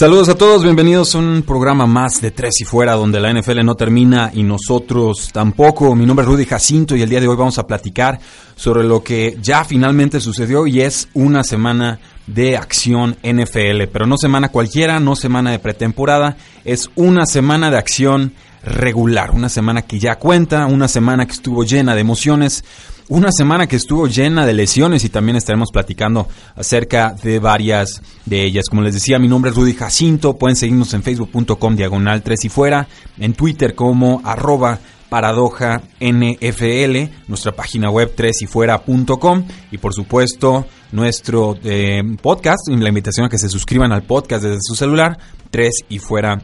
Saludos a todos, bienvenidos a un programa más de Tres y Fuera, donde la NFL no termina y nosotros tampoco. Mi nombre es Rudy Jacinto y el día de hoy vamos a platicar sobre lo que ya finalmente sucedió y es una semana de acción NFL, pero no semana cualquiera, no semana de pretemporada, es una semana de acción regular, una semana que ya cuenta, una semana que estuvo llena de emociones, una semana que estuvo llena de lesiones y también estaremos platicando acerca de varias de ellas. Como les decía, mi nombre es Rudy Jacinto, pueden seguirnos en facebook.com diagonal 3 y fuera, en Twitter como arroba paradoja NFL, nuestra página web 3 y fuera.com y por supuesto nuestro eh, podcast, la invitación a que se suscriban al podcast desde su celular, 3 y fuera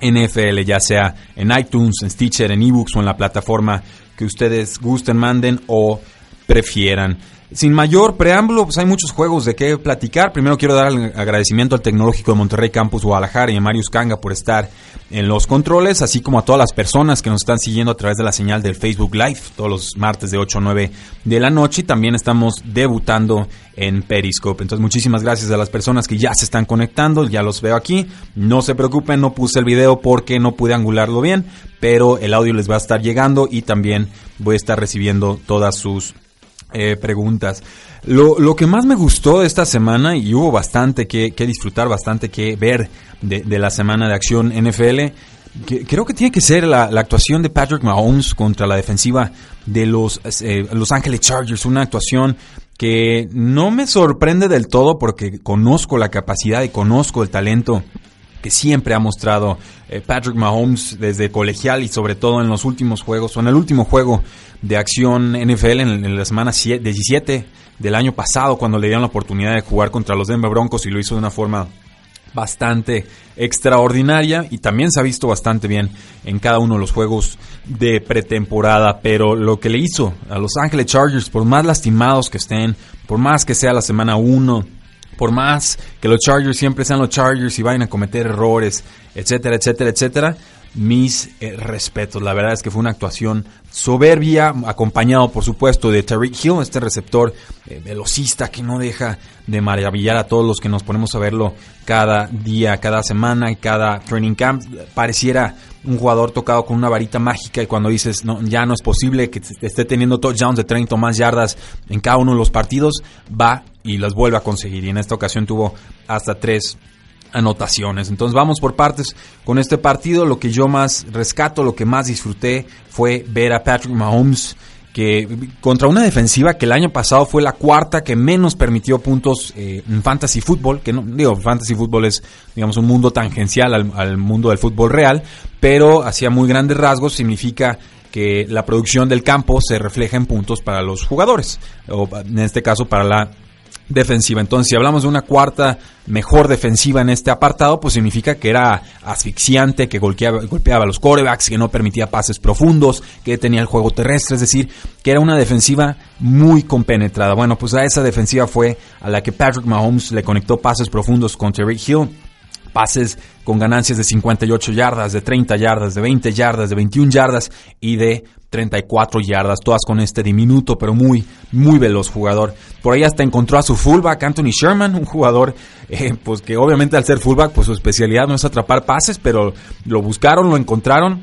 NFL, ya sea en iTunes, en Stitcher, en eBooks o en la plataforma que ustedes gusten, manden o prefieran. Sin mayor preámbulo, pues hay muchos juegos de qué platicar. Primero quiero dar el agradecimiento al Tecnológico de Monterrey Campus Guadalajara y a Marius Kanga por estar en los controles, así como a todas las personas que nos están siguiendo a través de la señal del Facebook Live todos los martes de 8 a 9 de la noche. También estamos debutando en Periscope. Entonces, muchísimas gracias a las personas que ya se están conectando, ya los veo aquí. No se preocupen, no puse el video porque no pude angularlo bien, pero el audio les va a estar llegando y también voy a estar recibiendo todas sus eh, preguntas. Lo, lo, que más me gustó esta semana, y hubo bastante que, que disfrutar, bastante que ver de, de, la semana de acción NFL, que, creo que tiene que ser la, la, actuación de Patrick Mahomes contra la defensiva de los eh, Los Angeles Chargers. Una actuación que no me sorprende del todo porque conozco la capacidad y conozco el talento que siempre ha mostrado eh, Patrick Mahomes desde colegial y sobre todo en los últimos juegos, o en el último juego de acción NFL en, en la semana 17 del año pasado, cuando le dieron la oportunidad de jugar contra los Denver Broncos y lo hizo de una forma bastante extraordinaria y también se ha visto bastante bien en cada uno de los juegos de pretemporada, pero lo que le hizo a Los Angeles Chargers, por más lastimados que estén, por más que sea la semana 1, por más que los Chargers siempre sean los Chargers y vayan a cometer errores, etcétera, etcétera, etcétera, mis eh, respetos. La verdad es que fue una actuación soberbia, acompañado por supuesto de Terry Hill, este receptor eh, velocista que no deja de maravillar a todos los que nos ponemos a verlo cada día, cada semana y cada training camp. Pareciera un jugador tocado con una varita mágica y cuando dices, no, ya no es posible que esté teniendo touchdowns de 30 o más yardas en cada uno de los partidos, va y las vuelve a conseguir. Y en esta ocasión tuvo hasta tres anotaciones. Entonces vamos por partes con este partido. Lo que yo más rescato, lo que más disfruté fue ver a Patrick Mahomes que contra una defensiva que el año pasado fue la cuarta que menos permitió puntos eh, en fantasy fútbol, que no digo, fantasy fútbol es digamos un mundo tangencial al, al mundo del fútbol real, pero hacía muy grandes rasgos significa que la producción del campo se refleja en puntos para los jugadores, o en este caso para la defensiva. Entonces, si hablamos de una cuarta mejor defensiva en este apartado, pues significa que era asfixiante, que golpeaba, golpeaba a los corebacks, que no permitía pases profundos, que tenía el juego terrestre, es decir, que era una defensiva muy compenetrada. Bueno, pues a esa defensiva fue a la que Patrick Mahomes le conectó pases profundos con Terry Hill pases con ganancias de 58 yardas, de 30 yardas, de 20 yardas, de 21 yardas y de 34 yardas, todas con este diminuto pero muy, muy veloz jugador. Por ahí hasta encontró a su fullback, Anthony Sherman, un jugador eh, pues que obviamente al ser fullback pues su especialidad no es atrapar pases, pero lo buscaron, lo encontraron.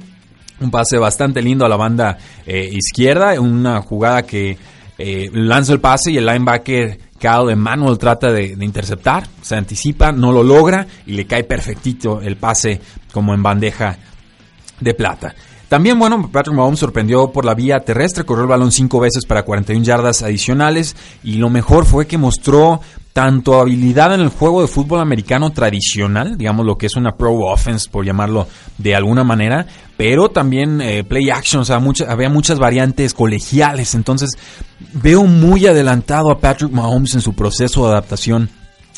Un pase bastante lindo a la banda eh, izquierda, una jugada que eh, lanza el pase y el linebacker Cal Emmanuel trata de, interceptar, se anticipa, no lo logra y le cae perfectito el pase como en bandeja de plata. También, bueno, Patrick Mahomes sorprendió por la vía terrestre, corrió el balón cinco veces para 41 yardas adicionales y lo mejor fue que mostró tanto habilidad en el juego de fútbol americano tradicional, digamos lo que es una pro offense, por llamarlo de alguna manera, pero también eh, play action, o sea, había muchas variantes colegiales, entonces veo muy adelantado a Patrick Mahomes en su proceso de adaptación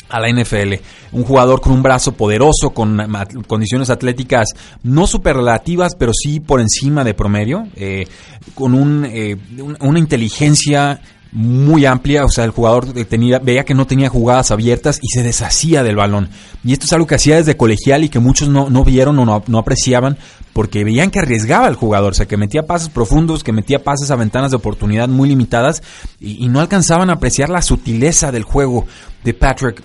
a la NFL. Un jugador con un brazo poderoso, con condiciones atléticas no superlativas, pero sí por encima de promedio, eh, con un, eh, una inteligencia muy amplia, o sea, el jugador tenía, veía que no tenía jugadas abiertas y se deshacía del balón. Y esto es algo que hacía desde colegial y que muchos no, no vieron o no, apreciaban porque veían que arriesgaba el jugador, o sea, que metía pases profundos, que metía pases a ventanas de oportunidad muy limitadas y, no alcanzaban a apreciar la sutileza del juego de Patrick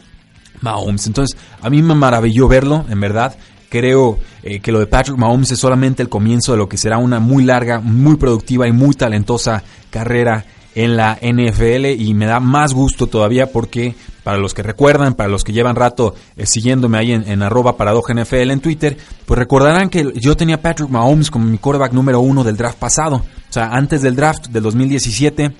Mahomes. Entonces, a mí me maravilló verlo, en verdad. Creo eh, que lo de Patrick Mahomes es solamente el comienzo de lo que será una muy larga, muy productiva y muy talentosa carrera en la NFL y me da más gusto todavía porque para los que recuerdan, para los que llevan rato eh, siguiéndome ahí en, en arroba NFL en Twitter, pues recordarán que yo tenía Patrick Mahomes como mi quarterback número uno del draft pasado. O sea, antes del draft del 2017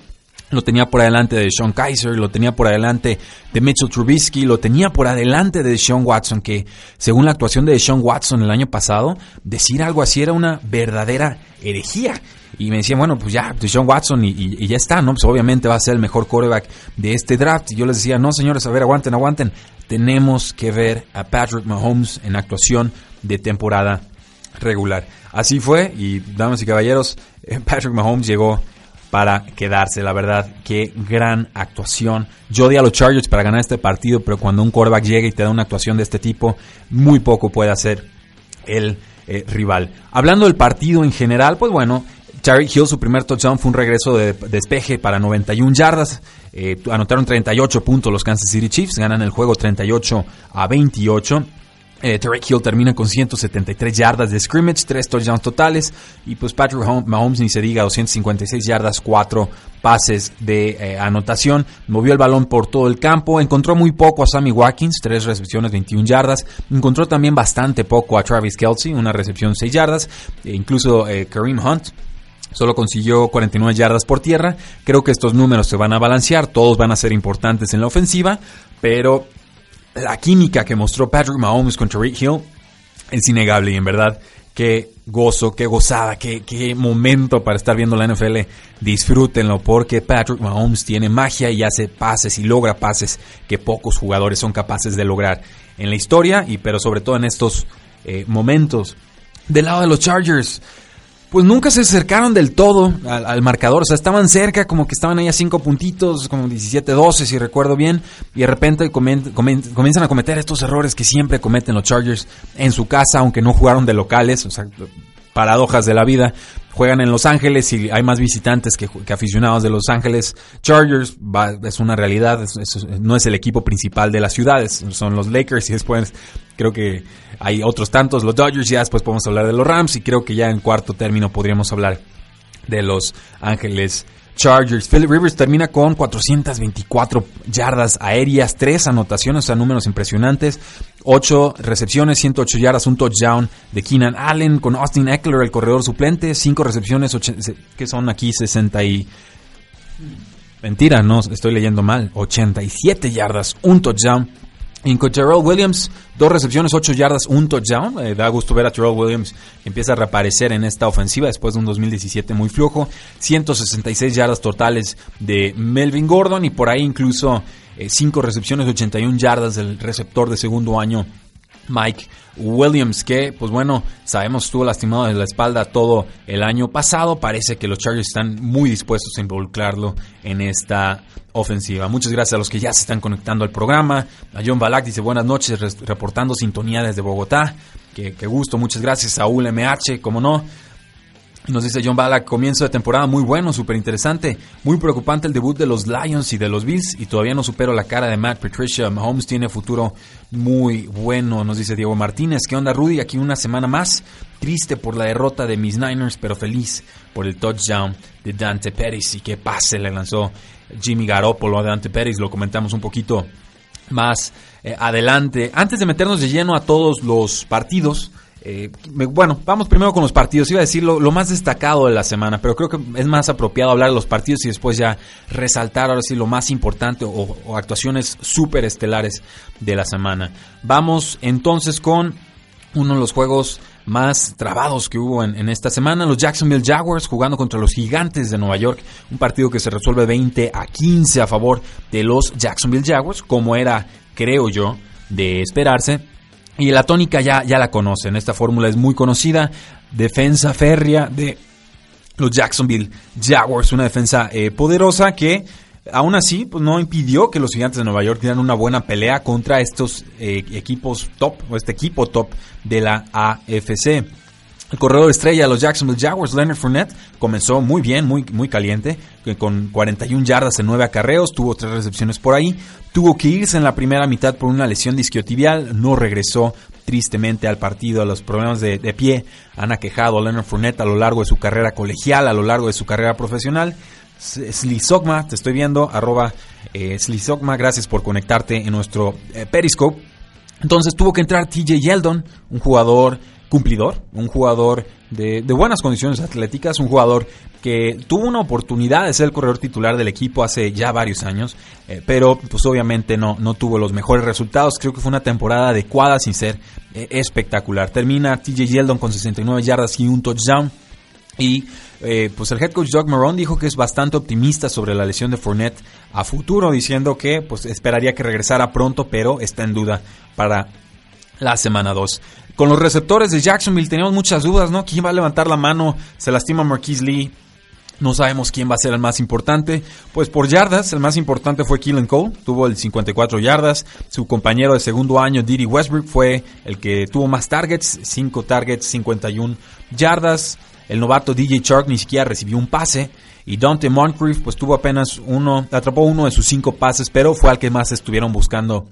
lo tenía por adelante de Sean Kaiser, lo tenía por adelante de Mitchell Trubisky, lo tenía por adelante de Sean Watson, que según la actuación de Sean Watson el año pasado, decir algo así era una verdadera herejía. Y me decían, bueno, pues ya, Sean Watson y, ya está, ¿no? Pues obviamente va a ser el mejor quarterback de este draft. Y yo les decía, no, señores, a ver, aguanten, aguanten. Tenemos que ver a Patrick Mahomes en actuación de temporada regular. Así fue, y damas y caballeros, Patrick Mahomes llegó para quedarse, la verdad. Qué gran actuación. Yo di a los Chargers para ganar este partido, pero cuando un quarterback llega y te da una actuación de este tipo, muy poco puede hacer el eh, rival. Hablando del partido en general, pues bueno, Tyreek Hill, su primer touchdown fue un regreso de despeje para 91 yardas. Eh, anotaron 38 puntos los Kansas City Chiefs, ganan el juego 38 a 28. Eh, Hill termina con 173 yardas de scrimmage, 3 touchdowns totales. Y pues Patrick Mahomes ni se diga, 256 yardas, 4 pases de eh, anotación. Movió el balón por todo el campo. Encontró muy poco a Sammy Watkins, 3 recepciones, 21 yardas. Encontró también bastante poco a Travis Kelsey, una recepción, 6 yardas. E incluso eh, Kareem Hunt, Solo consiguió 49 yardas por tierra. Creo que estos números se van a balancear, todos van a ser importantes en la ofensiva, pero la química que mostró Patrick Mahomes con Tariq Hill es innegable y en verdad qué gozo, qué gozada, qué, qué, momento para estar viendo la NFL. Disfrútenlo porque Patrick Mahomes tiene magia y hace pases y logra pases que pocos jugadores son capaces de lograr en la historia y pero sobre todo en estos eh, momentos. Del lado de los Chargers, pues nunca se acercaron del todo al, marcador. O sea, estaban cerca, como que estaban ahí a cinco puntitos, como 17-12, si recuerdo bien. Y de repente comienzan a cometer estos errores que siempre cometen los Chargers en su casa, aunque no jugaron de locales. O sea, paradojas de la vida. Juegan en Los Ángeles y hay más visitantes que, aficionados de Los Ángeles. Chargers es una realidad, no es el equipo principal de las ciudades, son los Lakers y después creo que hay otros tantos, los Dodgers, ya después podemos hablar de los Rams y creo que ya en cuarto término podríamos hablar de Los Ángeles Chargers. Philip Rivers termina con 424 yardas aéreas, 3 anotaciones, o sea, números impresionantes. 8 recepciones, 108 yardas, un touchdown de Keenan Allen con Austin Eckler, el corredor suplente. 5 recepciones, que son aquí 60 y... Mentira, no, estoy leyendo mal. 87 yardas, un touchdown en Terrell Williams, dos recepciones, ocho yardas, un touchdown. Eh, da gusto ver a Terrell Williams empieza a reaparecer en esta ofensiva después de un 2017 muy flojo. 166 yardas totales de Melvin Gordon y por ahí incluso eh, cinco recepciones, 81 yardas del receptor de segundo año Mike Williams, que pues bueno, sabemos estuvo lastimado de la espalda todo el año pasado. Parece que los Chargers están muy dispuestos a involucrarlo en esta ofensiva. Muchas gracias a los que ya se están conectando al programa. A John Balak dice buenas noches, reportando sintonía desde Bogotá. Qué, qué gusto, muchas gracias. Saúl MH, como no. Nos dice John Bala, comienzo de temporada muy bueno, súper interesante. Muy preocupante el debut de los Lions y de los Bills. Y todavía no supero la cara de Matt Patricia. Mahomes tiene futuro muy bueno, nos dice Diego Martínez. ¿Qué onda, Rudy? Aquí una semana más. Triste por la derrota de mis Niners, pero feliz por el touchdown de Dante Pérez. Y qué pase le lanzó Jimmy Garoppolo a Dante Pérez. Lo comentamos un poquito más eh, adelante. Antes de meternos de lleno a todos los partidos Eh, bueno, vamos primero con los partidos. Iba a decir lo, más destacado de la semana, pero creo que es más apropiado hablar de los partidos y después ya resaltar ahora sí lo más importante o, actuaciones súper estelares de la semana. Vamos entonces con uno de los juegos más trabados que hubo en, esta semana. Los Jacksonville Jaguars jugando contra los Gigantes de Nueva York. Un partido que se resuelve 20 a 15 a favor de los Jacksonville Jaguars, como era, creo yo, de esperarse. Y la tónica ya, ya la conocen. Esta fórmula es muy conocida. Defensa férrea de los Jacksonville Jaguars. Una defensa eh, poderosa que aún así pues, no impidió que los gigantes de Nueva York dieran una buena pelea contra estos eh, equipos top o este equipo top de la AFC. El corredor estrella de los Jacksonville Jaguars, Leonard Fournette, comenzó muy bien, muy, muy caliente, con 41 yardas en 9 acarreos, tuvo tres recepciones por ahí, tuvo que irse en la primera mitad por una lesión disquiotibial, no regresó tristemente al partido. Los problemas de, pie han aquejado a Leonard Fournette a lo largo de su carrera colegial, a lo largo de su carrera profesional. Slizogma, te estoy viendo, arroba eh, Slizogma, gracias por conectarte en nuestro eh, Periscope. Entonces tuvo que entrar TJ Yeldon, un jugador cumplidor, un jugador de, buenas condiciones atléticas, un jugador que tuvo una oportunidad de ser el corredor titular del equipo hace ya varios años, eh, pero pues obviamente no, no tuvo los mejores resultados. Creo que fue una temporada adecuada sin ser eh, espectacular. Termina TJ Yeldon con 69 yardas y un touchdown. Y eh, pues el head coach Doug Marrone dijo que es bastante optimista sobre la lesión de Fournette a futuro, diciendo que pues esperaría que regresara pronto, pero está en duda para la semana 2. Con los receptores de Jacksonville teníamos muchas dudas, ¿no? ¿Quién va a levantar la mano? Se lastima Marquise Lee. No sabemos quién va a ser el más importante. Pues por yardas, el más importante fue Keelan Cole, tuvo el 54 yardas. Su compañero de segundo año, Didi Westbrook, fue el que tuvo más targets, 5 targets, 51 yardas. El novato DJ Chark ni siquiera recibió un pase. Y Dante Moncrief, pues tuvo apenas uno, atrapó uno de sus cinco pases, pero fue al que más estuvieron buscando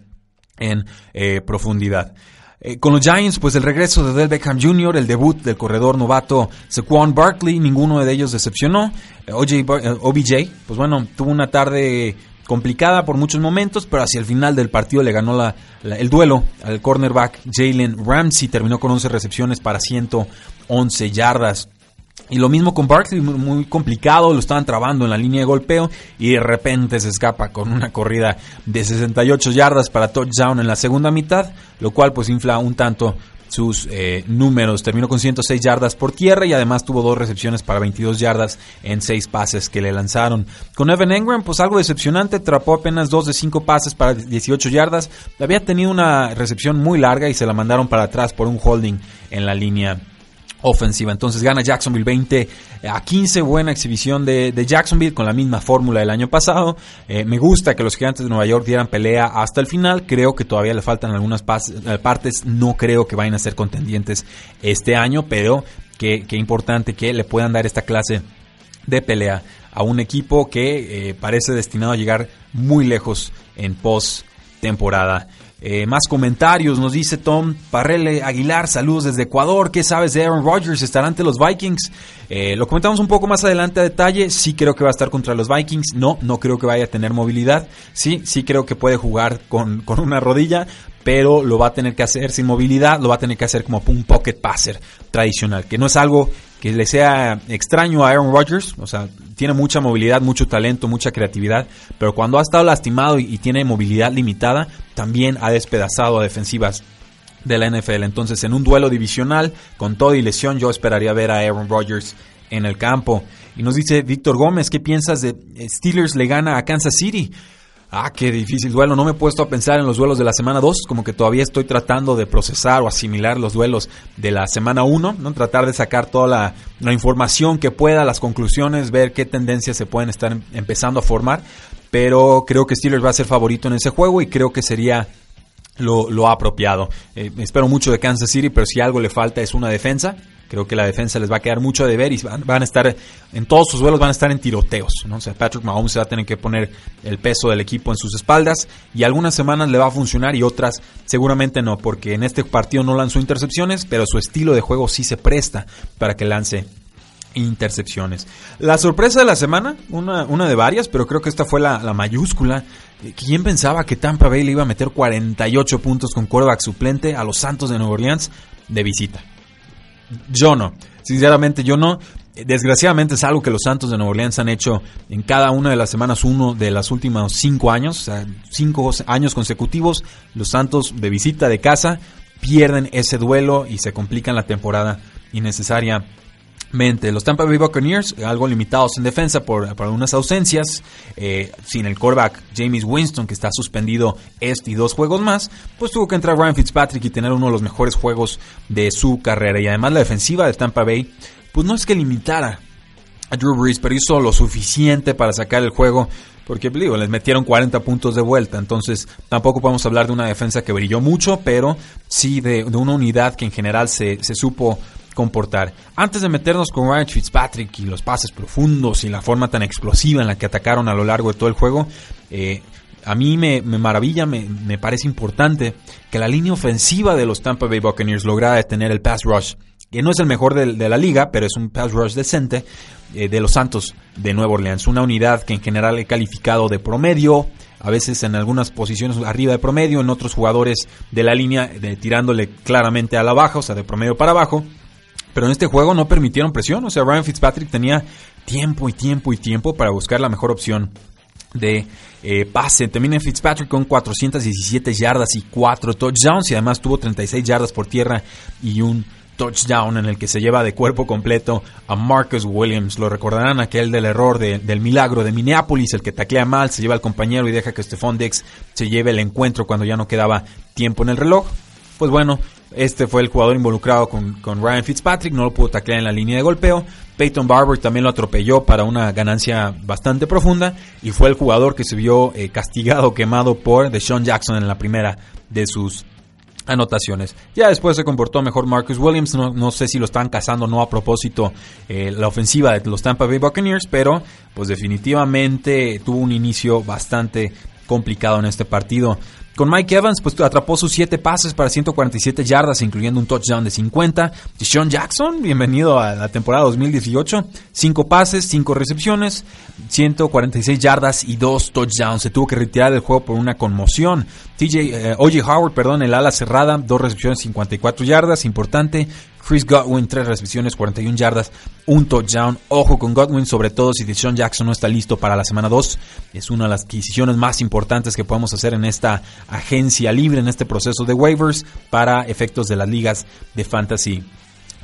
en eh, profundidad. Eh, con los Giants, pues el regreso de Del Beckham Jr., el debut del corredor novato Saquon Barkley, ninguno de ellos decepcionó. Eh, OBJ, eh, pues bueno, tuvo una tarde complicada por muchos momentos, pero hacia el final del partido le ganó la, el duelo al cornerback Jalen Ramsey, terminó con 11 recepciones para 111 yardas. Y lo mismo con Barkley, muy complicado, lo estaban trabando en la línea de golpeo y de repente se escapa con una corrida de 68 yardas para touchdown en la segunda mitad, lo cual pues infla un tanto sus eh, números. Terminó con 106 yardas por tierra y además tuvo dos recepciones para 22 yardas en seis pases que le lanzaron. Con Evan Engram, pues algo decepcionante, atrapó apenas dos de cinco pases para 18 yardas. Había tenido una recepción muy larga y se la mandaron para atrás por un holding en la línea ofensiva. Entonces gana Jacksonville 20 a 15, buena exhibición de, Jacksonville con la misma fórmula del año pasado. Eh, me gusta que los gigantes de Nueva York dieran pelea hasta el final, creo que todavía le faltan algunas eh, partes, no creo que vayan a ser contendientes este año, pero qué, importante que le puedan dar esta clase de pelea a un equipo que eh, parece destinado a llegar muy lejos en post temporada. Eh, más comentarios, nos dice Tom Parrele Aguilar, saludos desde Ecuador, ¿qué sabes de Aaron Rodgers? ¿Estará ante los Vikings? Eh, lo comentamos un poco más adelante a detalle, sí creo que va a estar contra los Vikings, no, no creo que vaya a tener movilidad, sí, sí creo que puede jugar con, con una rodilla, pero lo va a tener que hacer sin movilidad, lo va a tener que hacer como un pocket passer tradicional, que no es algo que le sea extraño a Aaron Rodgers, o sea, tiene mucha movilidad, mucho talento, mucha creatividad, pero cuando ha estado lastimado y, tiene movilidad limitada, también ha despedazado a defensivas de la NFL. Entonces, en un duelo divisional, con todo y lesión, yo esperaría ver a Aaron Rodgers en el campo. Y nos dice Víctor Gómez, ¿qué piensas de Steelers le gana a Kansas City? Ah, qué difícil duelo. No me he puesto a pensar en los duelos de la semana 2, como que todavía estoy tratando de procesar o asimilar los duelos de la semana 1, ¿no? Tratar de sacar toda la, la, información que pueda, las conclusiones, ver qué tendencias se pueden estar em, empezando a formar. Pero creo que Steelers va a ser favorito en ese juego y creo que sería lo, lo apropiado. Eh, espero mucho de Kansas City, pero si algo le falta es una defensa. Creo que la defensa les va a quedar mucho de ver y van, a estar, en todos sus duelos van a estar en tiroteos. ¿no? O sea, Patrick Mahomes va a tener que poner el peso del equipo en sus espaldas y algunas semanas le va a funcionar y otras seguramente no, porque en este partido no lanzó intercepciones, pero su estilo de juego sí se presta para que lance intercepciones. La sorpresa de la semana, una, una de varias, pero creo que esta fue la, la mayúscula. ¿Quién pensaba que Tampa Bay le iba a meter 48 puntos con quarterback suplente a los Santos de Nueva Orleans de visita? Yo no. Sinceramente, yo no. Desgraciadamente es algo que los Santos de Nueva Orleans han hecho en cada una de las semanas uno de los últimos cinco años, o sea, cinco años consecutivos. Los Santos de visita de casa pierden ese duelo y se complican la temporada innecesariamente. Los Tampa Bay Buccaneers, algo limitados en defensa por, por algunas ausencias, eh, sin el quarterback James Winston, que está suspendido este y dos juegos más, pues tuvo que entrar Ryan Fitzpatrick y tener uno de los mejores juegos de su carrera. Y además la defensiva de Tampa Bay pues no es que limitara a Drew Brees, pero hizo lo suficiente para sacar el juego. Porque digo, les metieron 40 puntos de vuelta. Entonces, tampoco podemos hablar de una defensa que brilló mucho, pero sí de, una unidad que en general se, supo comportar. Antes de meternos con Ryan Fitzpatrick y los pases profundos y la forma tan explosiva en la que atacaron a lo largo de todo el juego, eh, a mí me, maravilla, me, parece importante que la línea ofensiva de los Tampa Bay Buccaneers lograra detener el pass rush que no es el mejor de, la liga, pero es un pass rush decente eh, de los Santos de Nueva Orleans. Una unidad que en general he calificado de promedio, a veces en algunas posiciones arriba de promedio, en otros jugadores de la línea de, tirándole claramente a la baja, o sea, de promedio para abajo. Pero en este juego no permitieron presión, o sea, Ryan Fitzpatrick tenía tiempo y tiempo y tiempo para buscar la mejor opción de eh, pase. Termina Fitzpatrick con 417 yardas y 4 touchdowns y además tuvo 36 yardas por tierra y un touchdown en el que se lleva de cuerpo completo a Marcus Williams. Lo recordarán aquel del error del milagro de Minneapolis, el que taclea mal, se lleva al compañero y deja que Stephon Dix se lleve el encuentro cuando ya no quedaba tiempo en el reloj. Pues bueno, este fue el jugador involucrado con, Ryan Fitzpatrick, no lo pudo taclear en la línea de golpeo. Peyton Barber también lo atropelló para una ganancia bastante profunda y fue el jugador que se vio eh, castigado, quemado por Deshaun Jackson en la primera de sus anotaciones. Ya después se comportó mejor Marcus Williams, no, sé si lo están cazando no a propósito eh, la ofensiva de los Tampa Bay Buccaneers, pero pues definitivamente tuvo un inicio bastante complicado en este partido. Con Mike Evans, pues atrapó sus 7 pases para 147 yardas, incluyendo un touchdown de 50. Sean Jackson, bienvenido a la temporada 2018. 5 pases, 5 recepciones, 146 yardas y 2 touchdowns. Se tuvo que retirar del juego por una conmoción. TJ, eh, OJ Howard, perdón, el ala cerrada, 2 recepciones, 54 yardas, importante. Chris Godwin, 3 recepciones, 41 yardas, un touchdown. Ojo con Godwin, sobre todo si Deshaun Jackson no está listo para la semana 2. Es una de las adquisiciones más importantes que podemos hacer en esta agencia libre, en este proceso de waivers para efectos de las ligas de fantasy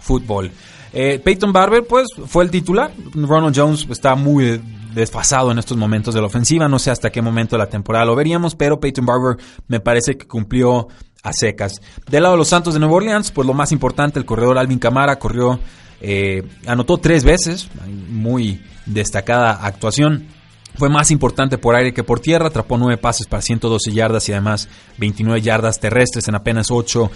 fútbol. Eh, Peyton Barber, pues, fue el titular. Ronald Jones está muy desfasado en estos momentos de la ofensiva. No sé hasta qué momento de la temporada lo veríamos, pero Peyton Barber me parece que cumplió a secas. Del lado de los Santos de Nueva Orleans, pues lo más importante, el corredor Alvin Camara corrió, eh, anotó tres veces, muy destacada actuación. Fue más importante por aire que por tierra, atrapó nueve pases para 112 yardas y además 29 yardas terrestres en apenas 8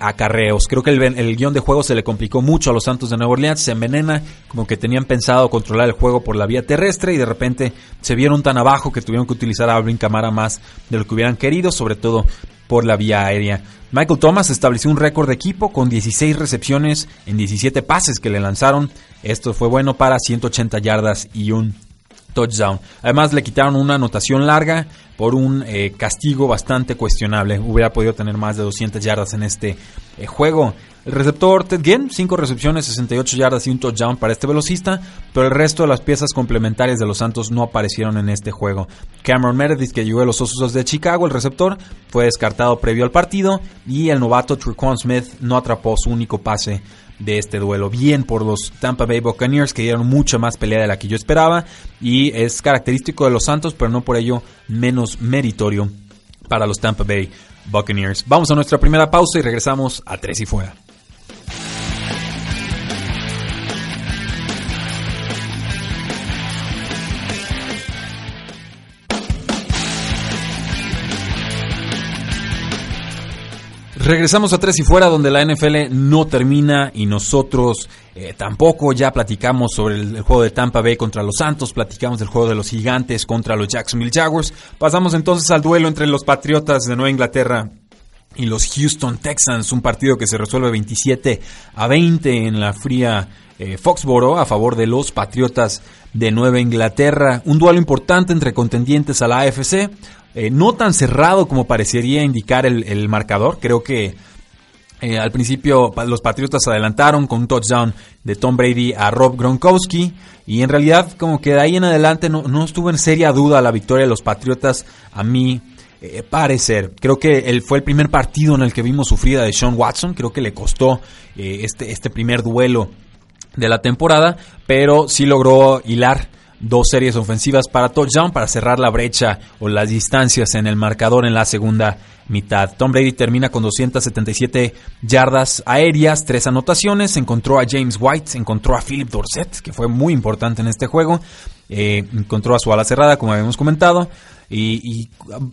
acarreos. Creo que el, el, guion de juego se le complicó mucho a los Santos de Nueva Orleans, se envenena, como que tenían pensado controlar el juego por la vía terrestre y de repente se vieron tan abajo que tuvieron que utilizar a Alvin Camara más de lo que hubieran querido, sobre todo por la vía aérea. Michael Thomas estableció un récord de equipo con 16 recepciones en 17 pases que le lanzaron. Esto fue bueno para 180 yardas y un touchdown. Además le quitaron una anotación larga por un eh, castigo bastante cuestionable. Hubiera podido tener más de 200 yardas en este eh, juego. El receptor Ted Ginn, 5 recepciones, 68 yardas y un touchdown para este velocista, pero el resto de las piezas complementarias de los Santos no aparecieron en este juego. Cameron Meredith, que llegó a los Osos de Chicago, el receptor, fue descartado previo al partido y el novato Truquan Smith no atrapó su único pase de este duelo. Bien por los Tampa Bay Buccaneers que dieron mucha más pelea de la que yo esperaba y es característico de los Santos, pero no por ello menos meritorio para los Tampa Bay Buccaneers. Vamos a nuestra primera pausa y regresamos a Tres y Fuera. Regresamos a Tres y Fuera, donde la NFL no termina y nosotros eh, tampoco. Ya platicamos sobre el, juego de Tampa Bay contra los Santos, platicamos del juego de los Gigantes contra los Jacksonville Jaguars. Pasamos entonces al duelo entre los Patriotas de Nueva Inglaterra y los Houston Texans, un partido que se resuelve 27 a 20 en la fría eh, Foxboro a favor de los Patriotas de Nueva Inglaterra. Un duelo importante entre contendientes a la AFC. Eh, no tan cerrado como parecería indicar el, marcador. Creo que Eh, al principio los Patriotas adelantaron con un touchdown de Tom Brady a Rob Gronkowski y en realidad como que de ahí en adelante no, no estuvo en seria duda la victoria de los Patriotas a mí eh, parecer. Creo que fue el primer partido en el que vimos sufrida de Sean Watson, creo que le costó eh, este, este primer duelo de la temporada, pero sí logró hilar dos series ofensivas para touchdown para cerrar la brecha o las distancias en el marcador en la segunda mitad. Tom Brady termina con 277 yardas aéreas, tres anotaciones, encontró a James White, encontró a Philip Dorset, que fue muy importante en este juego, eh, encontró a su ala cerrada, como habíamos comentado, y,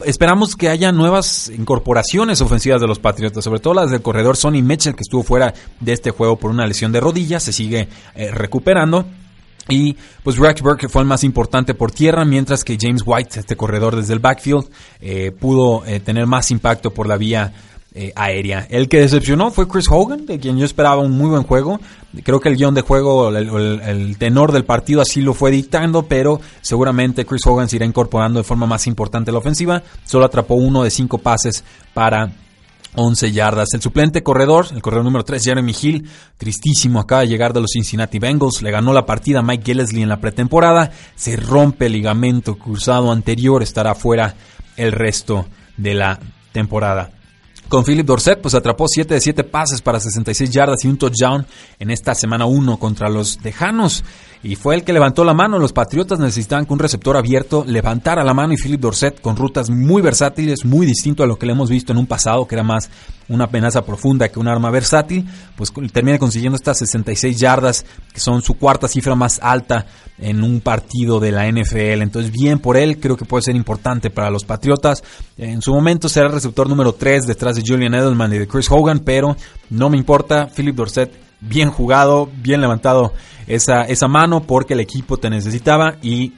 esperamos que haya nuevas incorporaciones ofensivas de los Patriotas, sobre todo las del corredor Sonny Mitchell, que estuvo fuera de este juego por una lesión de rodilla, se sigue eh, recuperando. Y pues Rex Burke fue el más importante por tierra, mientras que James White, este corredor desde el backfield, eh, pudo eh, tener más impacto por la vía eh, aérea. El que decepcionó fue Chris Hogan, de quien yo esperaba un muy buen juego. Creo que el guion de juego, el, tenor del partido así lo fue dictando, pero seguramente Chris Hogan se irá incorporando de forma más importante a la ofensiva. Solo atrapó uno de cinco pases para 11 yardas. El suplente corredor, el corredor número 3, Jeremy Hill, tristísimo, acaba de llegar de los Cincinnati Bengals, le ganó la partida a Mike Gillesley en la pretemporada, se rompe el ligamento cruzado anterior, estará fuera el resto de la temporada. Con Philip Dorset, pues atrapó 7 de 7 pases para 66 yardas y un touchdown en esta semana 1 contra los Tejanos y fue el que levantó la mano. Los Patriotas necesitaban que un receptor abierto levantara la mano y Philip Dorset con rutas muy versátiles, muy distinto a lo que le hemos visto en un pasado que era más una amenaza profunda que un arma versátil, pues termina consiguiendo estas 66 yardas que son su cuarta cifra más alta en un partido de la NFL. Entonces bien por él, creo que puede ser importante para los Patriotas. En su momento será el receptor número 3 detrás de Julian Edelman y de Chris Hogan, pero no me importa, Philip Dorset bien jugado, bien levantado esa, esa mano porque el equipo te necesitaba y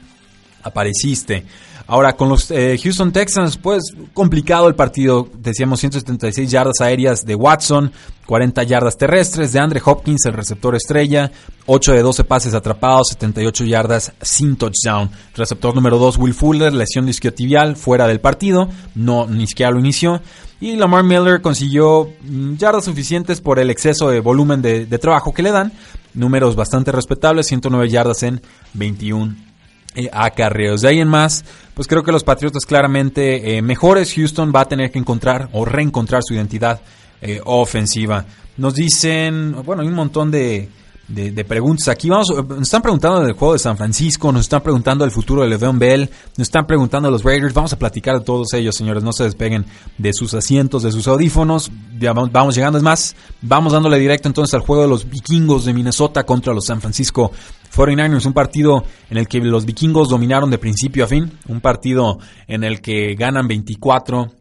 apareciste. Ahora, con los eh, Houston Texans, pues complicado el partido. Decíamos 176 yardas aéreas de Watson, 40 yardas terrestres de Andre Hopkins, el receptor estrella, 8 de 12 pases atrapados, 78 yardas sin touchdown. Receptor número 2, Will Fuller, lesión disquiotibial, fuera del partido, no ni siquiera lo inició. Y Lamar Miller consiguió mm, yardas suficientes por el exceso de volumen de, trabajo que le dan. Números bastante respetables, 109 yardas en 21 eh, acarreos. De ahí en más, pues creo que los Patriotas claramente eh, mejores. Houston va a tener que encontrar o reencontrar su identidad eh, ofensiva. Nos dicen, bueno, hay un montón de, de, preguntas. Aquí vamos, nos están preguntando del juego de San Francisco, nos están preguntando del futuro de Le'Veon Bell, nos están preguntando de los Raiders. Vamos a platicar de todos ellos, señores. No se despeguen de sus asientos, de sus audífonos. Ya vamos, vamos llegando. Es más, vamos dándole directo entonces al juego de los vikingos de Minnesota contra los San Francisco 49ers. Un partido en el que los vikingos dominaron de principio a fin. Un partido en el que ganan 24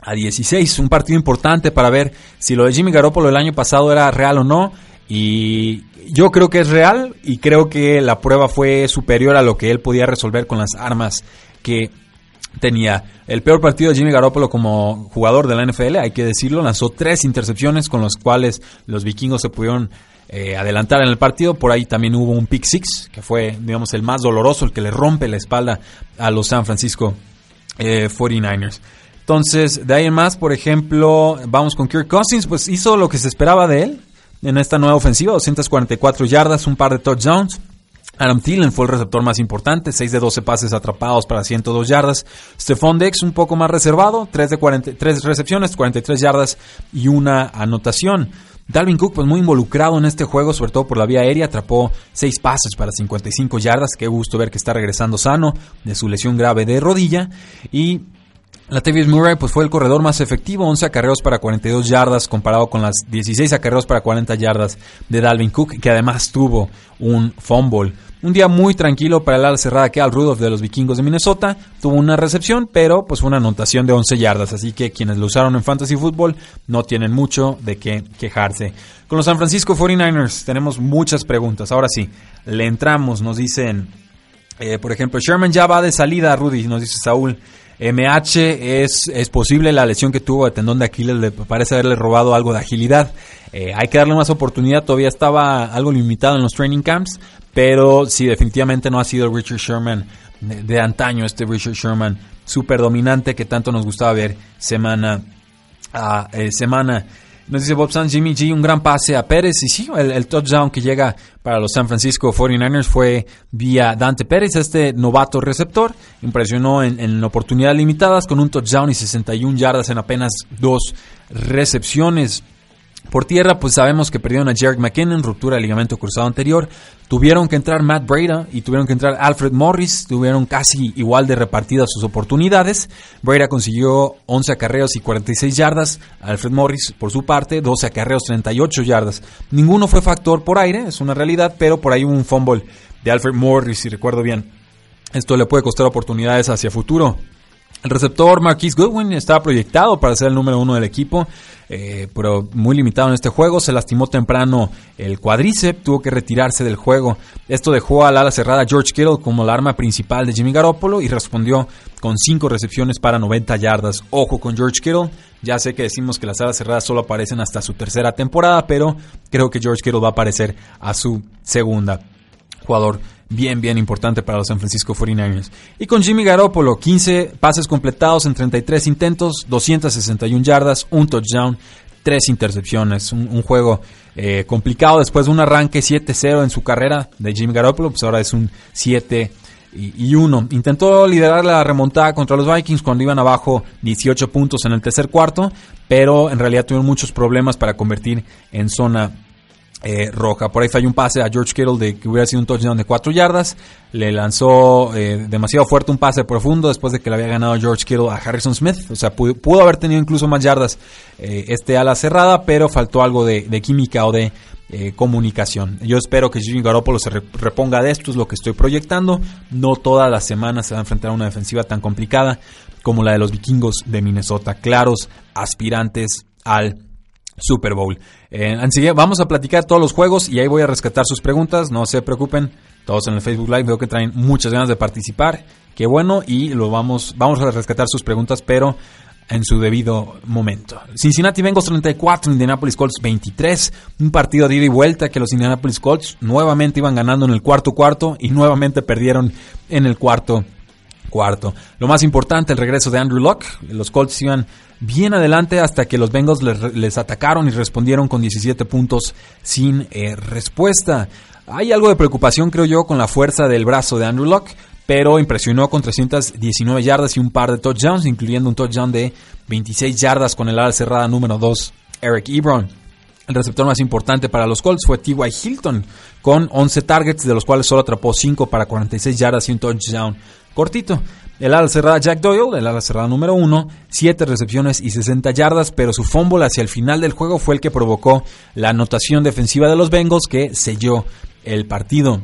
a 16. Un partido importante para ver si lo de Jimmy Garoppolo el año pasado era real o no. Y yo creo que es real y creo que la prueba fue superior a lo que él podía resolver con las armas que tenía. El peor partido de Jimmy Garoppolo como jugador de la NFL, hay que decirlo, lanzó tres intercepciones con las cuales los vikingos se pudieron eh, adelantar en el partido. Por ahí también hubo un pick six, que fue, digamos, el más doloroso, el que le rompe la espalda a los San Francisco 49ers. Eh, Entonces, de ahí en más, por ejemplo, vamos con Kirk Cousins, pues hizo lo que se esperaba de él en esta nueva ofensiva, 244 yardas, un par de touchdowns. Adam Thielen fue el receptor más importante, 6 de 12 pases atrapados para 102 yardas. Stephon Dex un poco más reservado, 3 de 43 recepciones, 43 yardas y una anotación. Dalvin Cook pues muy involucrado en este juego, sobre todo por la vía aérea, atrapó 6 pases para 55 yardas, qué gusto ver que está regresando sano de su lesión grave de rodilla y Latavius Murray pues, fue el corredor más efectivo, 11 acarreos para 42 yardas comparado con las 16 acarreos para 40 yardas de Dalvin Cook, que además tuvo un fumble. Un día muy tranquilo para el ala cerrada que Al Rudolph de los vikingos de Minnesota. Tuvo una recepción, pero pues una anotación de 11 yardas. Así que quienes lo usaron en Fantasy Football no tienen mucho de qué quejarse. Con los San Francisco 49ers tenemos muchas preguntas. Ahora sí, le entramos. Nos dicen, eh, por ejemplo, Sherman ya va de salida, Rudy, nos dice Saúl. MH es, es posible la lesión que tuvo de tendón de Aquiles, le parece haberle robado algo de agilidad. Eh, hay que darle más oportunidad, todavía estaba algo limitado en los training camps, pero sí, definitivamente no ha sido Richard Sherman de, antaño, este Richard Sherman súper dominante que tanto nos gustaba ver semana a eh, semana. Nos dice Bob Sanz, Jimmy G, un gran pase a Pérez. Y sí, el, touchdown que llega para los San Francisco 49ers fue vía Dante Pérez, este novato receptor. Impresionó en, en oportunidades limitadas con un touchdown y 61 yardas en apenas dos recepciones. Por tierra, pues sabemos que perdieron a Jared McKinnon, ruptura del ligamento cruzado anterior. Tuvieron que entrar Matt Breda y tuvieron que entrar Alfred Morris. Tuvieron casi igual de repartidas sus oportunidades. Breda consiguió 11 acarreos y 46 yardas. Alfred Morris, por su parte, 12 acarreos, 38 yardas. Ninguno fue factor por aire, es una realidad, pero por ahí hubo un fumble de Alfred Morris, si recuerdo bien. Esto le puede costar oportunidades hacia futuro. El receptor Marquise Goodwin estaba proyectado para ser el número uno del equipo, eh, pero muy limitado en este juego. Se lastimó temprano el cuádriceps, tuvo que retirarse del juego. Esto dejó al ala cerrada George Kittle como la arma principal de Jimmy Garoppolo y respondió con cinco recepciones para 90 yardas. Ojo con George Kittle. Ya sé que decimos que las alas cerradas solo aparecen hasta su tercera temporada, pero creo que George Kittle va a aparecer a su segunda. Jugador bien, bien importante para los San Francisco 49ers. Y con Jimmy Garoppolo, 15 pases completados en 33 intentos, 261 yardas, un touchdown, tres intercepciones. Un, juego eh, complicado después de un arranque 7-0 en su carrera de Jimmy Garoppolo, pues ahora es un 7 y 1. Intentó liderar la remontada contra los Vikings cuando iban abajo 18 puntos en el tercer cuarto, pero en realidad tuvieron muchos problemas para convertir en zona eh, roja. Por ahí falló un pase a George Kittle de que hubiera sido un touchdown de 4 yardas. Le lanzó eh, demasiado fuerte un pase profundo después de que le había ganado George Kittle a Harrison Smith. O sea, pudo, haber tenido incluso más yardas eh, este ala cerrada, pero faltó algo de, química o de comunicación. Yo espero que Jimmy Garoppolo se reponga de esto, es lo que estoy proyectando. No todas las semanas se va a enfrentar a una defensiva tan complicada como la de los vikingos de Minnesota. Claros aspirantes al Super Bowl. Eh, vamos a platicar todos los juegos y ahí voy a rescatar sus preguntas. No se preocupen, todos en el Facebook Live veo que traen muchas ganas de participar. Qué bueno y lo vamos, vamos a rescatar sus preguntas, pero en su debido momento. Cincinnati Bengals 34, Indianapolis Colts 23. Un partido de ida y vuelta que los Indianapolis Colts nuevamente iban ganando en el cuarto cuarto y nuevamente perdieron en el cuarto cuarto. Lo más importante, el regreso de Andrew Locke. Los Colts iban bien adelante hasta que los Bengals les, atacaron y respondieron con 17 puntos sin eh, respuesta. Hay algo de preocupación, creo yo, con la fuerza del brazo de Andrew Locke, pero impresionó con 319 yardas y un par de touchdowns, incluyendo un touchdown de 26 yardas con el ala cerrada número 2, Eric Ebron. El receptor más importante para los Colts fue T.Y. Hilton, con 11 targets, de los cuales solo atrapó 5 para 46 yardas y un touchdown cortito. El ala cerrada Jack Doyle, el ala cerrada número uno, 7 recepciones y 60 yardas, pero su fumble hacia el final del juego fue el que provocó la anotación defensiva de los Bengals que selló el partido.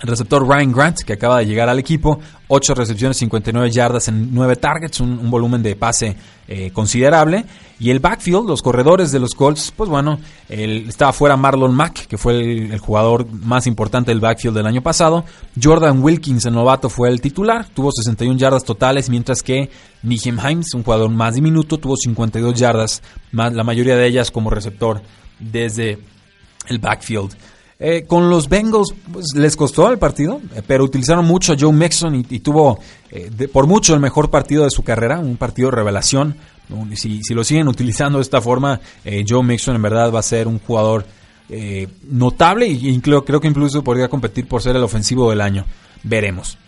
El receptor Ryan Grant, que acaba de llegar al equipo, 8 recepciones, 59 yardas en 9 targets, un, volumen de pase eh, considerable. Y el backfield, los corredores de los Colts, pues bueno, estaba fuera Marlon Mack, que fue el, jugador más importante del backfield del año pasado. Jordan Wilkins, el novato, fue el titular, tuvo 61 yardas totales, mientras que Nijem Himes, un jugador más diminuto, tuvo 52 yardas, más, la mayoría de ellas como receptor desde el backfield. Eh, con los Bengals pues, les costó el partido, eh, pero utilizaron mucho a Joe Mixon y, tuvo eh, por mucho el mejor partido de su carrera, un partido de revelación. Si, si lo siguen utilizando de esta forma, Joe Mixon en verdad va a ser un jugador notable y, creo que incluso podría competir por ser el ofensivo del año. Veremos.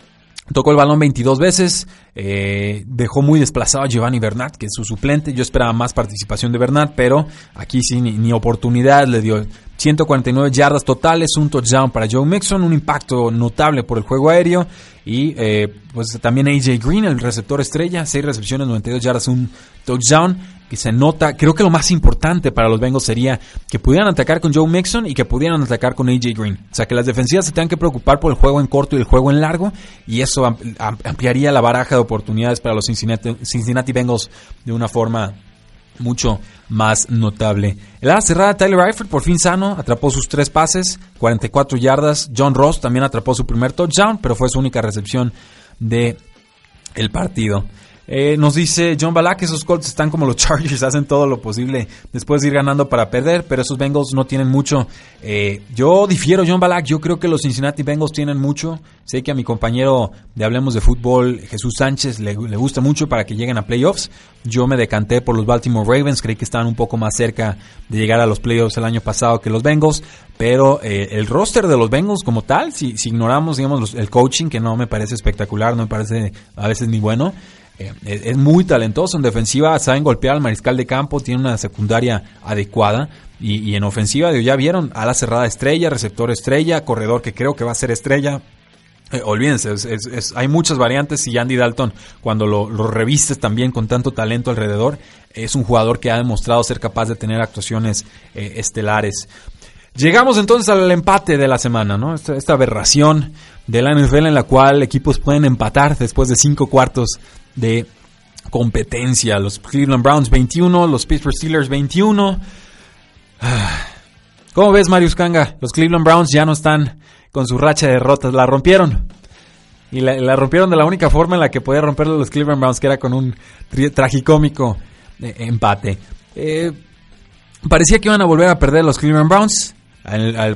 Tocó el balón 22 veces, dejó muy desplazado a Giovanni Bernat, que es su suplente. Yo esperaba más participación de Bernat, pero aquí sí ni oportunidad le dio. 149 yardas totales, un touchdown para Joe Mixon, un impacto notable por el juego aéreo y eh, pues también AJ Green, el receptor estrella, 6 recepciones, 92 yardas, un touchdown que se nota, creo que lo más importante para los Bengals sería que pudieran atacar con Joe Mixon y que pudieran atacar con AJ Green. O sea, que las defensivas se tengan que preocupar por el juego en corto y el juego en largo y eso ampliaría la baraja de oportunidades para los Cincinnati, Bengals de una forma mucho más notable. El ala cerrada Tyler Eifert por fin sano, atrapó sus tres pases, 44 yardas. John Ross también atrapó su primer touchdown, pero fue su única recepción de el partido. Eh, nos dice John Balak, esos Colts están como los Chargers, hacen todo lo posible después de ir ganando para perder, pero esos Bengals no tienen mucho. Eh, yo difiero, John Balak, yo creo que los Cincinnati Bengals tienen mucho. Sé que a mi compañero de Hablemos de Fútbol, Jesús Sánchez, le, gusta mucho para que lleguen a playoffs. Yo me decanté por los Baltimore Ravens, creí que estaban un poco más cerca de llegar a los playoffs el año pasado que los Bengals, pero eh, el roster de los Bengals como tal, si, ignoramos digamos el coaching, que no me parece espectacular, no me parece a veces ni bueno, eh, es, muy talentoso. En defensiva saben golpear al mariscal de campo, tiene una secundaria adecuada. Y, en ofensiva, ya vieron, a la cerrada estrella, receptor estrella, corredor que creo que va a ser estrella. Eh, olvídense, hay muchas variantes y Andy Dalton, cuando lo, lo, revistes también con tanto talento alrededor, es un jugador que ha demostrado ser capaz de tener actuaciones eh, estelares. Llegamos entonces al empate de la semana, ¿no? Esta, esta, aberración de la NFL en la cual equipos pueden empatar después de cinco cuartos de competencia. Los Cleveland Browns 21, los Pittsburgh Steelers 21. ¿Cómo ves, Marius Kanga? Los Cleveland Browns ya no están con su racha de derrotas, la rompieron. Y la, rompieron de la única forma en la que podía romperlo los Cleveland Browns, que era con un tragicómico eh, empate. Eh, parecía que iban a volver a perder los Cleveland Browns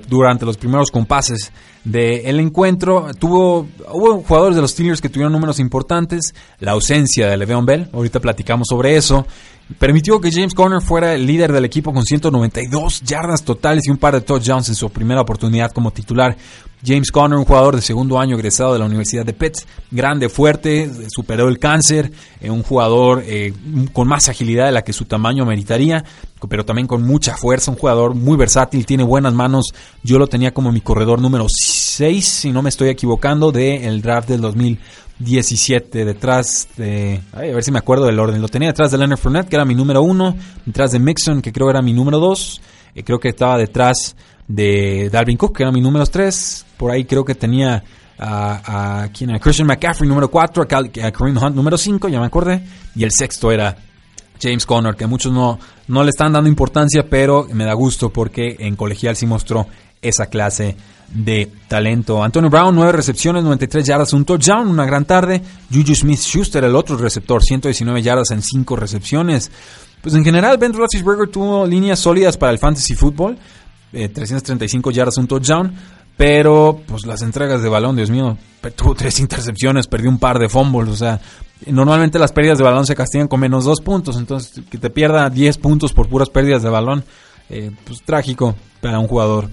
durante los primeros compases del encuentro. Tuvo, hubo jugadores de los Steelers que tuvieron números importantes. La ausencia de Le'Veon Bell, ahorita platicamos sobre eso. Permitió que James Conner fuera el líder del equipo con 192 yardas totales y un par de touchdowns en su primera oportunidad como titular. James Conner, un jugador de segundo año egresado de la Universidad de Pitt, grande, fuerte, superó el cáncer, eh, un jugador eh, con más agilidad de la que su tamaño meritaría, pero también con mucha fuerza, un jugador muy versátil, tiene buenas manos. Yo lo tenía como mi corredor número 6, si no me estoy equivocando, del draft del 2017, detrás de... a ver si me acuerdo del orden. Lo tenía detrás de Leonard Fournette, que era mi número 1, detrás de Mixon, que creo era mi número 2, eh, creo que estaba detrás de Dalvin Cook, que era mi número 3. Por ahí creo que tenía a, a, Christian McCaffrey número 4, a, Kareem Hunt número 5, ya me acordé. Y el sexto era James Conner, que muchos no, no le están dando importancia, pero me da gusto porque en colegial sí mostró esa clase de talento. Antonio Brown, 9 recepciones, 93 yardas, un touchdown, una gran tarde. Juju Smith-Schuster, el otro receptor, 119 yardas en 5 recepciones. Pues en general, Ben Roethlisberger tuvo líneas sólidas para el fantasy fútbol. 335 eh, yardas, un touchdown. Pero, pues las entregas de balón, Dios mío, tuvo tres intercepciones, perdió un par de fumbles. O sea, normalmente las pérdidas de balón se castigan con menos dos puntos. Entonces, que te pierda 10 puntos por puras pérdidas de balón, eh, pues trágico para un jugador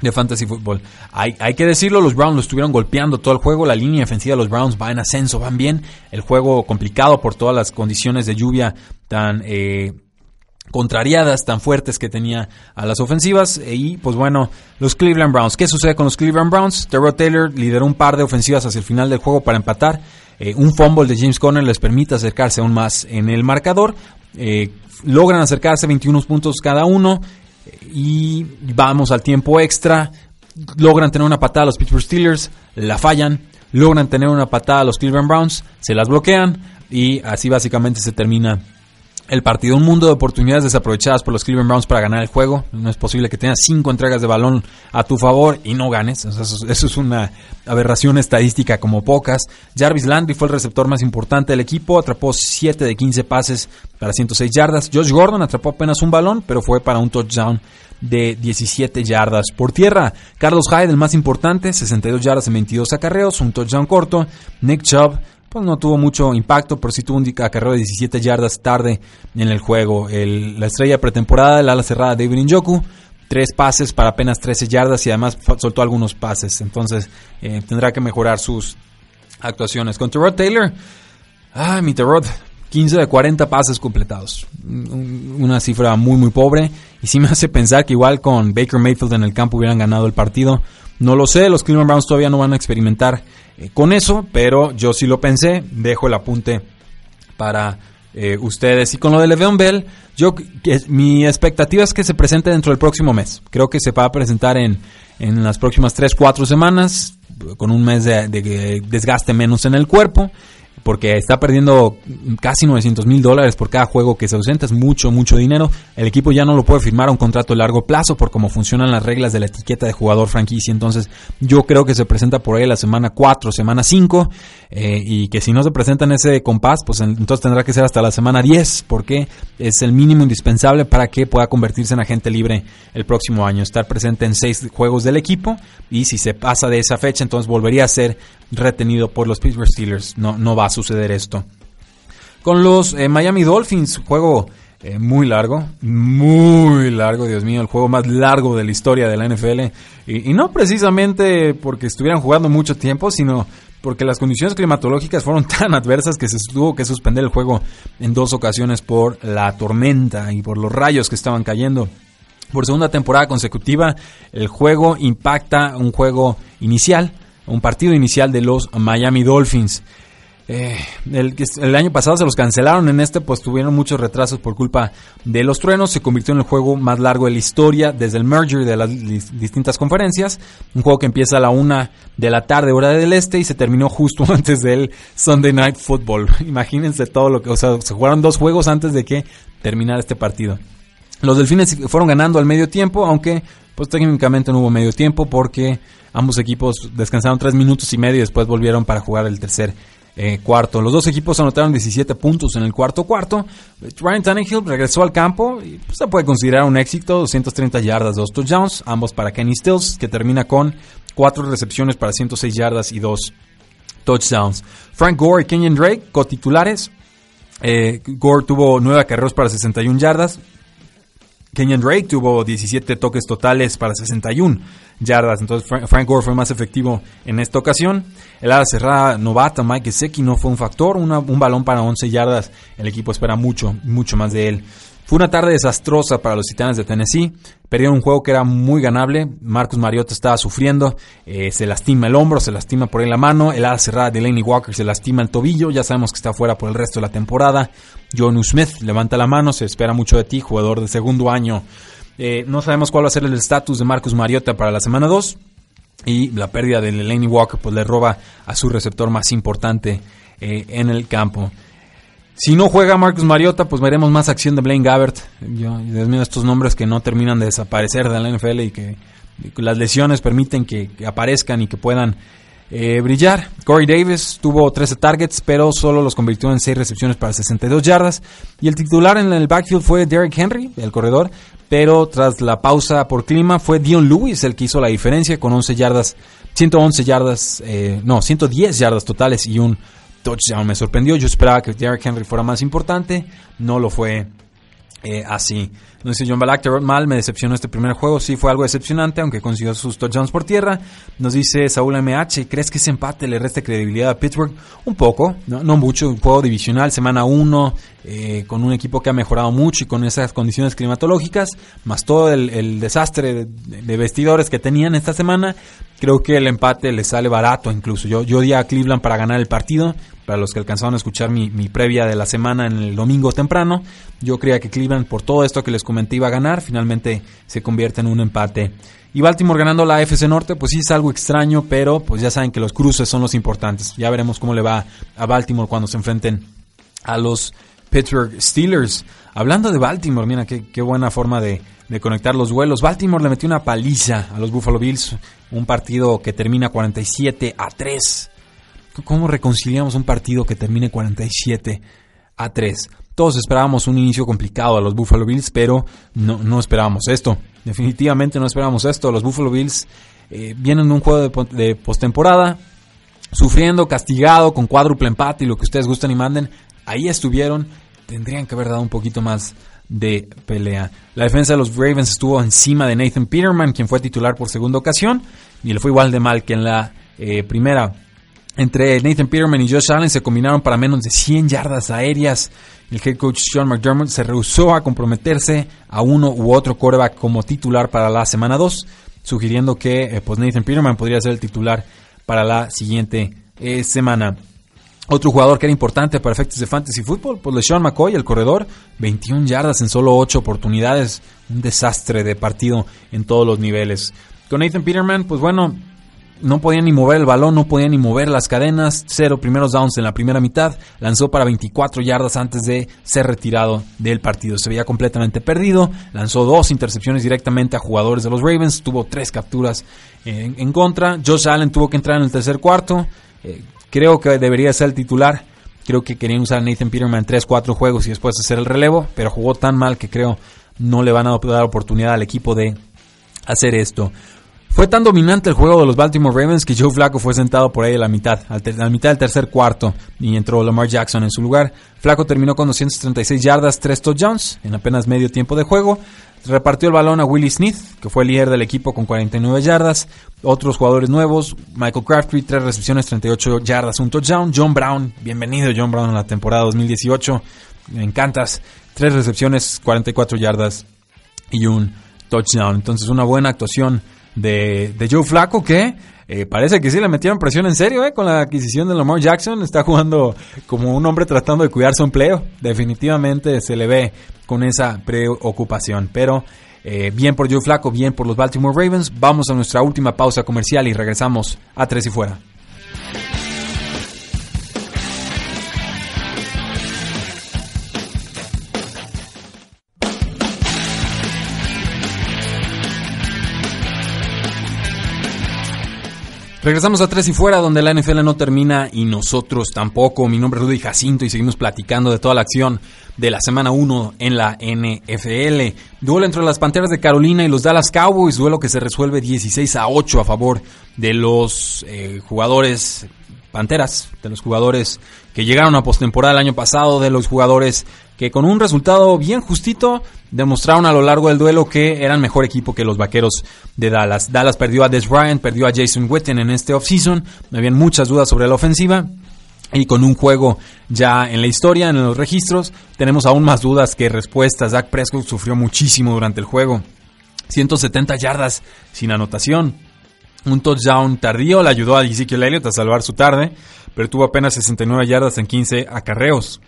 de fantasy fútbol. Hay, hay, que decirlo, los Browns lo estuvieron golpeando todo el juego, la línea defensiva de los Browns va en ascenso, van bien, el juego complicado por todas las condiciones de lluvia tan eh, contrariadas tan fuertes que tenía a las ofensivas. Y pues bueno, los Cleveland Browns. ¿Qué sucede con los Cleveland Browns? Terrell Taylor lideró un par de ofensivas hacia el final del juego para empatar. Eh, un fumble de James Conner les permite acercarse aún más en el marcador. Eh, logran acercarse 21 puntos cada uno. Y vamos al tiempo extra. Logran tener una patada a los Pittsburgh Steelers. La fallan. Logran tener una patada a los Cleveland Browns. Se las bloquean. Y así básicamente se termina el partido. Un mundo de oportunidades desaprovechadas por los Cleveland Browns para ganar el juego. No es posible que tengas cinco entregas de balón a tu favor y no ganes. eso, es una aberración estadística como pocas. Jarvis Landry fue el receptor más importante del equipo. Atrapó 7 de 15 pases para 106 yardas. Josh Gordon atrapó apenas un balón, pero fue para un touchdown de 17 yardas por tierra. Carlos Hyde, el más importante, 62 yardas en 22 acarreos, un touchdown corto. Nick Chubb pues no tuvo mucho impacto, pero sí tuvo un carrera de 17 yardas tarde en el juego. la estrella pretemporada, el ala cerrada David Njoku, tres pases para apenas 13 yardas y además soltó algunos pases. Entonces eh, tendrá que mejorar sus actuaciones. Con Terod Taylor, ah, mi Terod, 15 de 40 pases completados. Una cifra muy, muy pobre. Y sí me hace pensar que igual con Baker Mayfield en el campo hubieran ganado el partido. No lo sé, los Cleveland Browns todavía no van a experimentar eh, con eso, pero yo sí lo pensé, dejo el apunte para eh, ustedes. Y con lo de Le'Veon Bell, yo, mi expectativa es que se presente dentro del próximo mes. Creo que se va a presentar en, en las próximas 3, 4 semanas, con un mes de, desgaste menos en el cuerpo. Porque está perdiendo casi 900 mil dólares por cada juego que se ausenta, es mucho, mucho dinero. El equipo ya no lo puede firmar a un contrato de largo plazo por cómo funcionan las reglas de la etiqueta de jugador franquicia. Entonces, yo creo que se presenta por ahí la semana 4, semana 5, eh, y que si no se presenta en ese compás, pues entonces tendrá que ser hasta la semana 10, porque es el mínimo indispensable para que pueda convertirse en agente libre el próximo año. Estar presente en seis juegos del equipo, y si se pasa de esa fecha, entonces volvería a ser retenido por los Pittsburgh Steelers. No, no va suceder esto. Con los eh, Miami Dolphins, juego eh, muy largo, muy largo, Dios mío, el juego más largo de la historia de la NFL. Y, no precisamente porque estuvieran jugando mucho tiempo, sino porque las condiciones climatológicas fueron tan adversas que se tuvo que suspender el juego en dos ocasiones por la tormenta y por los rayos que estaban cayendo. Por segunda temporada consecutiva, el juego impacta un juego inicial un partido inicial de los Miami Dolphins. Eh, el, el, año pasado se los cancelaron en este, pues tuvieron muchos retrasos por culpa de los truenos. Se convirtió en el juego más largo de la historia desde el merger de las distintas conferencias. Un juego que empieza a la una de la tarde, hora del este, y se terminó justo antes del Sunday Night Football. Imagínense todo lo que, o sea, se jugaron dos juegos antes de que terminara este partido. Los delfines fueron ganando al medio tiempo, aunque pues técnicamente no hubo medio tiempo porque Ambos equipos descansaron tres minutos y medio y después volvieron para jugar el tercer eh, cuarto. Los dos equipos anotaron 17 puntos en el cuarto cuarto. Ryan Tannehill regresó al campo y pues, se puede considerar un éxito. 230 yardas, dos touchdowns, ambos para Kenny Stills, que termina con cuatro recepciones para 106 yardas y dos touchdowns. Frank Gore y Kenyon Drake, cotitulares. Eh, Gore tuvo nueve acarreos para 61 yardas. Kenyon Drake tuvo 17 toques totales para 61 yardas. Entonces Frank Gore fue más efectivo en esta ocasión. El ala cerrada novata Mike Gesicki no fue un factor. un balón para 11 yardas. El equipo espera mucho, mucho más de él. Fue una tarde desastrosa para los Titanes de Tennessee. Perdieron un juego que era muy ganable. Marcus Mariota estaba sufriendo. Eh, se lastima el hombro, se lastima por ahí la mano. El ala cerrada de Laney Walker se lastima el tobillo. Ya sabemos que está fuera por el resto de la temporada. John Smith levanta la mano. Se espera mucho de ti, jugador de segundo año eh, no sabemos cuál va a ser el estatus de Marcus Mariota para la semana 2. Y la pérdida de Laney Walker pues, le roba a su receptor más importante eh, en el campo. Si no juega Marcus Mariota, pues veremos más acción de Blaine Gabbert. Yo, Dios mío, estos nombres que no terminan de desaparecer de la NFL y que, las lesiones permiten que aparezcan y que puedan eh, brillar. Corey Davis tuvo 13 targets, pero solo los convirtió en 6 recepciones para 62 yardas. Y el titular en el backfield fue Derrick Henry, el corredor. Pero tras la pausa por clima fue Dion Lewis el que hizo la diferencia con 11 yardas, 111 yardas, eh, no, 110 yardas totales y un touchdown. Me sorprendió, yo esperaba que Derrick Henry fuera más importante, no lo fue eh, así. No dice John Balak, mal, me decepcionó este primer juego. Sí, fue algo decepcionante, aunque consiguió sus touchdowns por tierra. Nos dice Saúl MH, ¿crees que ese empate le reste credibilidad a Pittsburgh? Un poco, no, mucho. Un juego divisional, semana 1, eh, con un equipo que ha mejorado mucho y con esas condiciones climatológicas, más todo el, desastre de, vestidores que tenían esta semana. Creo que el empate le sale barato incluso. Yo, yo di a Cleveland para ganar el partido para los que alcanzaron a escuchar mi, previa de la semana en el domingo temprano, yo creía que Cleveland, por todo esto que les comenté, iba a ganar. Finalmente se convierte en un empate. Y Baltimore ganando la FC Norte, pues sí es algo extraño, pero pues ya saben que los cruces son los importantes. Ya veremos cómo le va a Baltimore cuando se enfrenten a los Pittsburgh Steelers. Hablando de Baltimore, mira qué, qué buena forma de, de, conectar los vuelos. Baltimore le metió una paliza a los Buffalo Bills, un partido que termina 47 a 3. ¿Cómo reconciliamos un partido que termine 47 a 3? Todos esperábamos un inicio complicado a los Buffalo Bills, pero no, no esperábamos esto. Definitivamente no esperábamos esto. Los Buffalo Bills eh, vienen de un juego de, postemporada, sufriendo, castigado, con cuádruple empate y lo que ustedes gusten y manden. Ahí estuvieron. Tendrían que haber dado un poquito más de pelea. La defensa de los Ravens estuvo encima de Nathan Peterman, quien fue titular por segunda ocasión, y le fue igual de mal que en la eh, primera. Entre Nathan Peterman y Josh Allen se combinaron para menos de 100 yardas aéreas. El head coach Sean McDermott se rehusó a comprometerse a uno u otro quarterback como titular para la semana 2, sugiriendo que eh, pues Nathan Peterman podría ser el titular para la siguiente eh, semana. Otro jugador que era importante para efectos de fantasy fútbol, pues LeSean McCoy, el corredor, 21 yardas en solo 8 oportunidades, un desastre de partido en todos los niveles. Con Nathan Peterman, pues bueno, no podían ni mover el balón, no podían ni mover las cadenas, cero primeros downs en la primera mitad, lanzó para 24 yardas antes de ser retirado del partido. Se veía completamente perdido, lanzó dos intercepciones directamente a jugadores de los Ravens, tuvo tres capturas en, contra. Josh Allen tuvo que entrar en el tercer cuarto, eh, creo que debería ser el titular. Creo que querían usar a Nathan Peterman 3-4 juegos y después hacer el relevo, pero jugó tan mal que creo no le van a dar oportunidad al equipo de hacer esto. Fue tan dominante el juego de los Baltimore Ravens que Joe Flacco fue sentado por ahí a la mitad, a la mitad del tercer cuarto, y entró Lamar Jackson en su lugar. Flacco terminó con 236 yardas, 3 touchdowns en apenas medio tiempo de juego. Repartió el balón a Willie Smith, que fue el líder del equipo con 49 yardas. Otros jugadores nuevos, Michael Crabtree, 3 recepciones, 38 yardas, un touchdown. John Brown, bienvenido John Brown en la temporada 2018. Me encantas. 3 recepciones, 44 yardas y un touchdown. Entonces una buena actuación de, de Joe Flaco que eh, parece que sí le metieron presión en serio eh, con la adquisición de Lamar Jackson. Está jugando como un hombre tratando de cuidar su empleo. Definitivamente se le ve con esa preocupación. Pero eh, bien por Joe Flaco, bien por los Baltimore Ravens. Vamos a nuestra última pausa comercial y regresamos a Tres y Fuera. Regresamos a Tres y Fuera, donde la NFL no termina y nosotros tampoco. Mi nombre es Rudy Jacinto y seguimos platicando de toda la acción de la semana 1 en la NFL. Duelo entre las Panteras de Carolina y los Dallas Cowboys, duelo que se resuelve 16 a 8 a favor de los eh, jugadores Panteras, de los jugadores que llegaron a postemporada el año pasado, de los jugadores que con un resultado bien justito demostraron a lo largo del duelo que eran mejor equipo que los vaqueros de Dallas. Dallas perdió a Des Bryant, perdió a Jason Witten en este offseason. Habían muchas dudas sobre la ofensiva. Y con un juego ya en la historia, en los registros, tenemos aún más dudas que respuestas. Dak Prescott sufrió muchísimo durante el juego. 170 yardas sin anotación. Un touchdown tardío le ayudó a Ezekiel Elliott a salvar su tarde, pero tuvo apenas 69 yardas en 15 acarreos.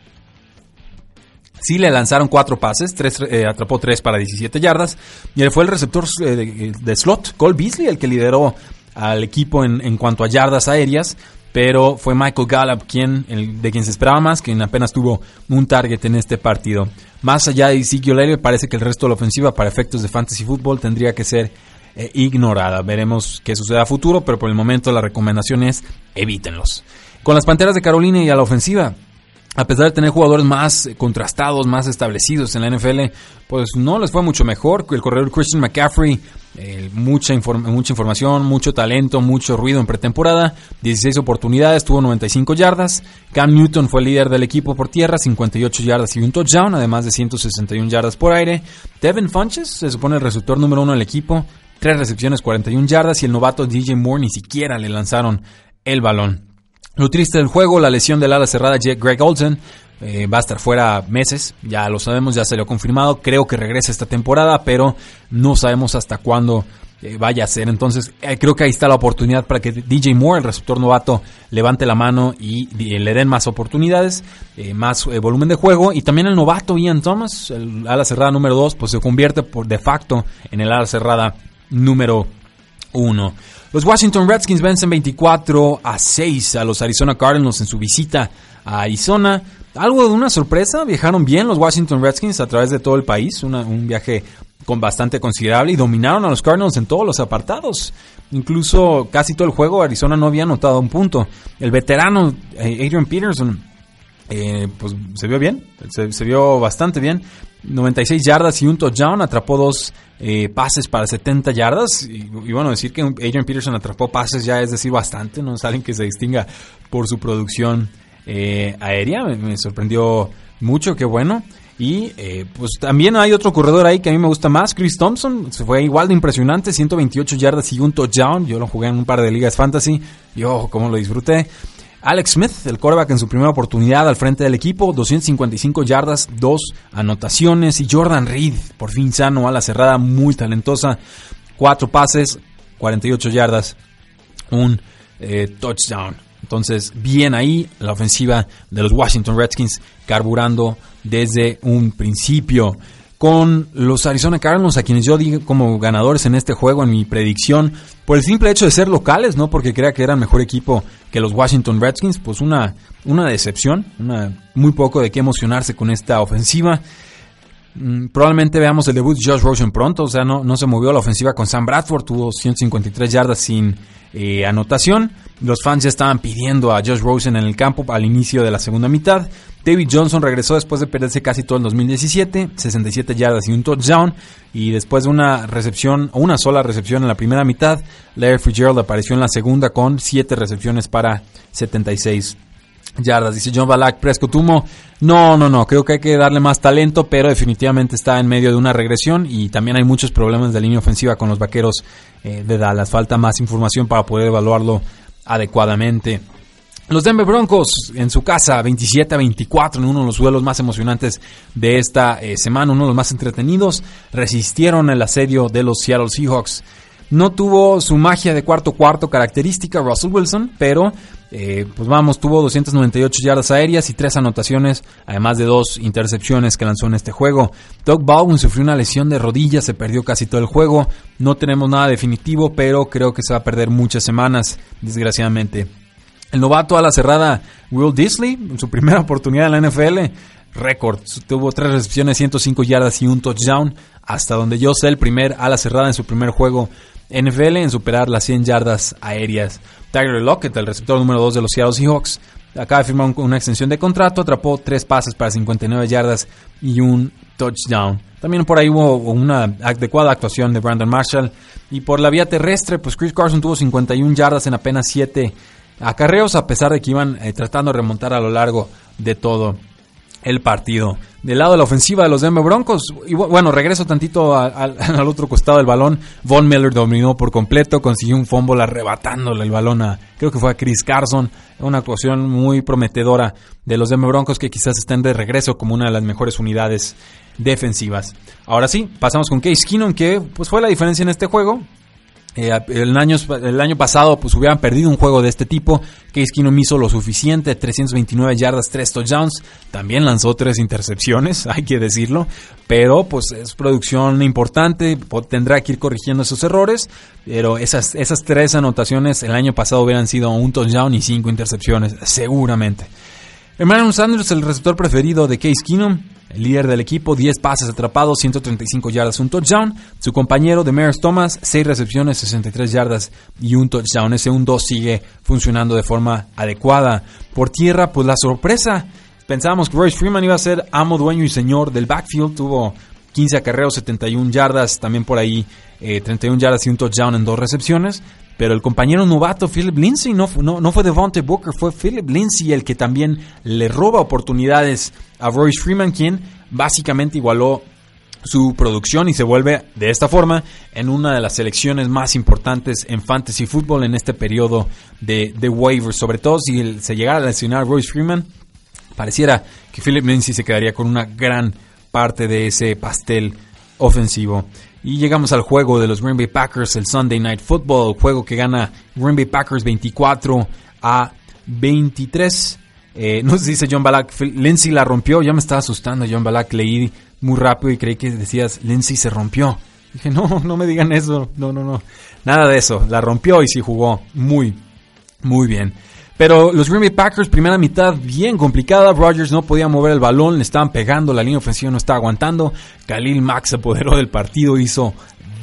Sí le lanzaron cuatro pases, tres, eh, atrapó tres para 17 yardas. Y fue el receptor eh, de, slot, Cole Beasley, el que lideró al equipo en, cuanto a yardas aéreas. Pero fue Michael Gallup quien, de quien se esperaba más, quien apenas tuvo un target en este partido. Más allá de Ezekiel Elliott, parece que el resto de la ofensiva para efectos de fantasy football tendría que ser eh, ignorada. Veremos qué sucede a futuro, pero por el momento la recomendación es evítenlos. Con las Panteras de Carolina y a la ofensiva, a pesar de tener jugadores más contrastados, más establecidos en la NFL, pues no les fue mucho mejor. El corredor Christian McCaffrey, mucha, mucha información, mucho talento, mucho ruido en pretemporada, 16 oportunidades, tuvo 95 yardas. Cam Newton fue el líder del equipo por tierra, 58 yardas y un touchdown, además de 161 yardas por aire. Devin Funches se supone el receptor número uno del equipo, 3 recepciones, 41 yardas y el novato DJ Moore ni siquiera le lanzaron el balón. Lo triste del juego, la lesión del ala cerrada Greg Olsen. Eh, va a estar fuera meses, ya lo sabemos, ya se lo ha confirmado. Creo que regresa esta temporada, pero no sabemos hasta cuándo eh, vaya a ser. Entonces, eh, creo que ahí está la oportunidad para que DJ Moore, el receptor novato, levante la mano y, le den más oportunidades, más volumen de juego. Y también el novato Ian Thomas, el ala cerrada número 2, pues se convierte por de facto en el ala cerrada número 1. Los Washington Redskins vencen 24 a 6 a los Arizona Cardinals en su visita a Arizona. Algo de una sorpresa, viajaron bien los Washington Redskins a través de todo el país, un viaje con bastante considerable y dominaron a los Cardinals en todos los apartados. Incluso casi todo el juego Arizona no había anotado un punto. El veterano eh, Adrian Peterson eh, pues se vio bien, se, vio bastante bien. 96 yardas y un touchdown, atrapó dos eh, pases para 70 yardas. Y, bueno, decir que Adrian Peterson atrapó pases ya es decir bastante, no es alguien que se distinga por su producción eh, aérea. Me, sorprendió mucho, qué bueno. Y pues también hay otro corredor ahí que a mí me gusta más, Chris Thompson, se fue igual de impresionante, 128 yardas y un touchdown, yo lo jugué en un par de ligas fantasy, yo como lo disfruté. Alex Smith, el quarterback en su primera oportunidad al frente del equipo, 255 yardas, dos anotaciones. Y Jordan Reed, por fin sano a la cerrada, muy talentosa, cuatro pases, 48 yardas, un eh, touchdown. Entonces, bien ahí la ofensiva de los Washington Redskins carburando desde un principio. Con los Arizona Cardinals, a quienes yo di como ganadores en este juego, en mi predicción, por el simple hecho de ser locales, no porque crea que eran mejor equipo que los Washington Redskins, pues una, una decepción, una, muy poco de qué emocionarse con esta ofensiva. Mm, probablemente veamos el debut de Josh Rosen pronto, o sea, no, no se movió la ofensiva con Sam Bradford, tuvo 153 yardas sin eh, anotación. Los fans ya estaban pidiendo a Josh Rosen en el campo al inicio de la segunda mitad. David Johnson regresó después de perderse casi todo el 2017, 67 yardas y un touchdown. Y después de una recepción, una sola recepción en la primera mitad, Larry Fitzgerald apareció en la segunda con 7 recepciones para 76 yardas. Dice John Balak, Prescott Humo. No, no, no, creo que hay que darle más talento, pero definitivamente está en medio de una regresión y también hay muchos problemas de línea ofensiva con los vaqueros eh, de Dallas. Falta más información para poder evaluarlo adecuadamente. Los Denver Broncos en su casa 27 a 24 en uno de los duelos más emocionantes de esta eh, semana, uno de los más entretenidos, resistieron el asedio de los Seattle Seahawks. No tuvo su magia de cuarto cuarto característica Russell Wilson, pero eh, pues vamos, tuvo 298 yardas aéreas y tres anotaciones, además de dos intercepciones que lanzó en este juego. Doug Baldwin sufrió una lesión de rodilla, se perdió casi todo el juego. No tenemos nada definitivo, pero creo que se va a perder muchas semanas, desgraciadamente. El novato a la cerrada Will Disley, en su primera oportunidad en la NFL, récord. Tuvo tres recepciones, 105 yardas y un touchdown. Hasta donde yo sé, el primer a la cerrada en su primer juego NFL en superar las 100 yardas aéreas. Tyler Lockett, el receptor número 2 de los Seahawks, acaba de firmar una extensión de contrato, atrapó tres pases para 59 yardas y un touchdown. También por ahí hubo una adecuada actuación de Brandon Marshall. Y por la vía terrestre, pues Chris Carson tuvo 51 yardas en apenas 7 acarreos, a pesar de que iban eh, tratando de remontar a lo largo de todo el partido. Del lado de la ofensiva de los Denver Broncos, y bueno, regreso tantito al otro costado del balón. Von Miller dominó por completo, consiguió un fumble arrebatándole el balón a, creo que fue a Chris Carson. Una actuación muy prometedora de los Denver Broncos que quizás estén de regreso como una de las mejores unidades defensivas. Ahora sí, pasamos con Case Keenum, que pues fue la diferencia en este juego. Eh, el, año, el año pasado pues hubieran perdido un juego de este tipo. Case Keenum hizo lo suficiente, 329 yardas, 3 touchdowns. También lanzó 3 intercepciones, hay que decirlo. Pero pues es producción importante, tendrá que ir corrigiendo esos errores. Pero esas, esas 3 anotaciones el año pasado hubieran sido un touchdown y 5 intercepciones, seguramente. Emmanuel Sanders, el receptor preferido de Case Keenum, el líder del equipo, 10 pases atrapados, 135 yardas, un touchdown. Su compañero de Maris Thomas, 6 recepciones, 63 yardas y un touchdown. Ese 1-2 sigue funcionando de forma adecuada. Por tierra, pues la sorpresa. Pensábamos que Royce Freeman iba a ser amo, dueño y señor del backfield. Tuvo 15 acarreos, 71 yardas, también por ahí 31 eh, yardas y un touchdown en dos recepciones. Pero el compañero novato Philip Lindsay no, no, no fue Devontae Booker, fue Philip Lindsay el que también le roba oportunidades a Royce Freeman, quien básicamente igualó su producción y se vuelve de esta forma en una de las selecciones más importantes en fantasy football en este periodo de, de waivers. Sobre todo si se llegara a lesionar a Royce Freeman, pareciera que Philip Lindsay se quedaría con una gran parte de ese pastel ofensivo. Y llegamos al juego de los Green Bay Packers, el Sunday Night Football, juego que gana Green Bay Packers 24 a 23. Eh, no sé si dice John Balak, Lindsay la rompió, ya me estaba asustando John Balak, leí muy rápido y creí que decías, Lindsay se rompió. Dije, no, no me digan eso, no, no, no, nada de eso, la rompió y sí jugó muy, muy bien. Pero los Green Bay Packers, primera mitad bien complicada. Rodgers no podía mover el balón, le estaban pegando, la línea ofensiva no estaba aguantando. Khalil Max se apoderó del partido, hizo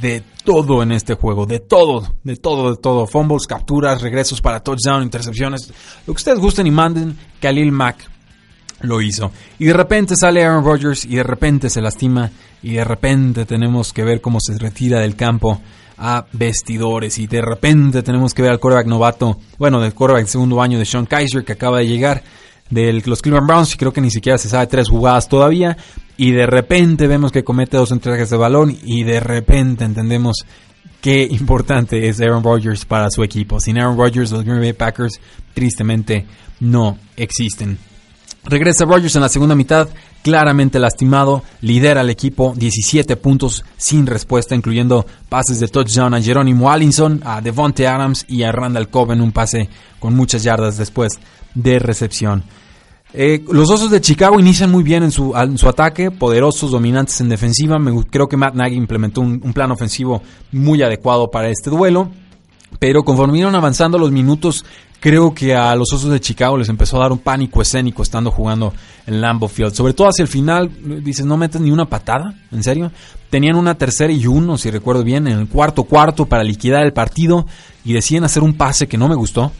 de todo en este juego, de todo, de todo, de todo. Fumbles, capturas, regresos para touchdown, intercepciones. Lo que ustedes gusten y manden, Khalil Mack lo hizo. Y de repente sale Aaron Rodgers y de repente se lastima y de repente tenemos que ver cómo se retira del campo a vestidores y de repente tenemos que ver al quarterback novato, bueno, del quarterback segundo año de Sean Kaiser que acaba de llegar de los Cleveland Browns y creo que ni siquiera se sabe tres jugadas todavía y de repente vemos que comete dos entregas de balón y de repente entendemos qué importante es Aaron Rodgers para su equipo. Sin Aaron Rodgers los Green Bay Packers tristemente no existen. Regresa Rodgers en la segunda mitad, claramente lastimado, lidera al equipo 17 puntos sin respuesta, incluyendo pases de touchdown a Jerónimo Allinson, a Devonte Adams y a Randall Cobb en un pase con muchas yardas después de recepción. Eh, los Osos de Chicago inician muy bien en su, ataque, poderosos, dominantes en defensiva. Me, creo que Matt Nagy implementó un, un, plan ofensivo muy adecuado para este duelo. Pero conforme iban avanzando los minutos, creo que a los Osos de Chicago les empezó a dar un pánico escénico estando jugando en Lambeau Field. Sobre todo hacia el final, dices, no metes ni una patada, ¿en serio? Tenían una tercera y uno, si recuerdo bien, en el cuarto cuarto para liquidar el partido y deciden hacer un pase que no me gustó.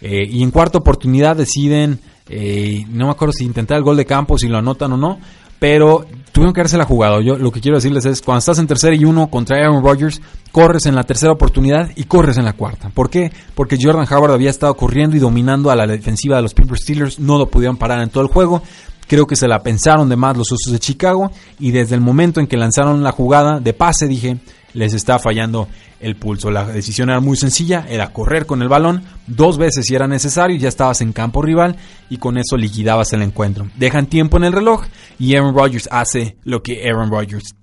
Eh, y en cuarta oportunidad deciden eh, no me acuerdo si intentar el gol de campo, si lo anotan o no, pero tuvieron que la jugado. Yo lo que quiero decirles es, cuando estás en tercera y uno contra Aaron Rodgers, corres en la tercera oportunidad y corres en la cuarta. ¿Por qué? Porque Jordan Howard había estado corriendo y dominando a la defensiva de los Pittsburgh Steelers, no lo pudieron parar en todo el juego. Creo que se la pensaron de más los Osos de Chicago y desde el momento en que lanzaron la jugada de pase dije, les está fallando el pulso. La decisión era muy sencilla, era correr con el balón dos veces si era necesario, ya estabas en campo rival y con eso liquidabas el encuentro. Dejan tiempo en el reloj y Aaron Rodgers hace lo que Aaron Rodgers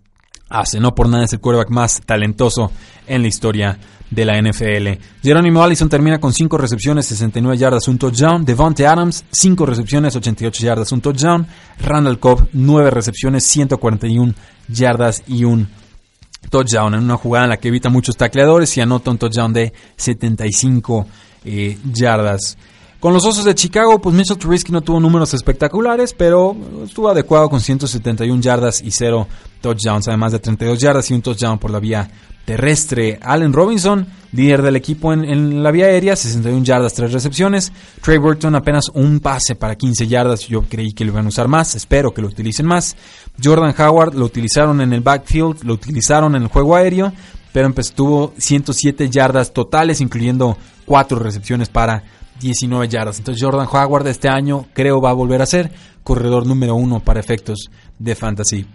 hace. No por nada es el quarterback más talentoso en la historia de la NFL. Jerónimo Allison termina con 5 recepciones, 69 yardas, un touchdown. Devonte Adams, 5 recepciones, 88 yardas, un touchdown. Randall Cobb, 9 recepciones, 141 yardas y un touchdown en una jugada en la que evita muchos tacleadores y anota un touchdown de 75 eh, yardas. Con los Osos de Chicago, pues Mitchell Trubisky no tuvo números espectaculares, pero estuvo adecuado con 171 yardas y 0 touchdowns, además de 32 yardas y un touchdown por la vía terrestre. Allen Robinson, líder del equipo en, la vía aérea, 61 yardas, 3 recepciones. Trey Burton apenas un pase para 15 yardas. Yo creí que lo iban a usar más, espero que lo utilicen más. Jordan Howard lo utilizaron en el backfield, lo utilizaron en el juego aéreo, pero tuvo 107 yardas totales, incluyendo 4 recepciones para 19 yardas. Entonces Jordan Howard este año creo va a volver a ser corredor número uno para efectos de fantasy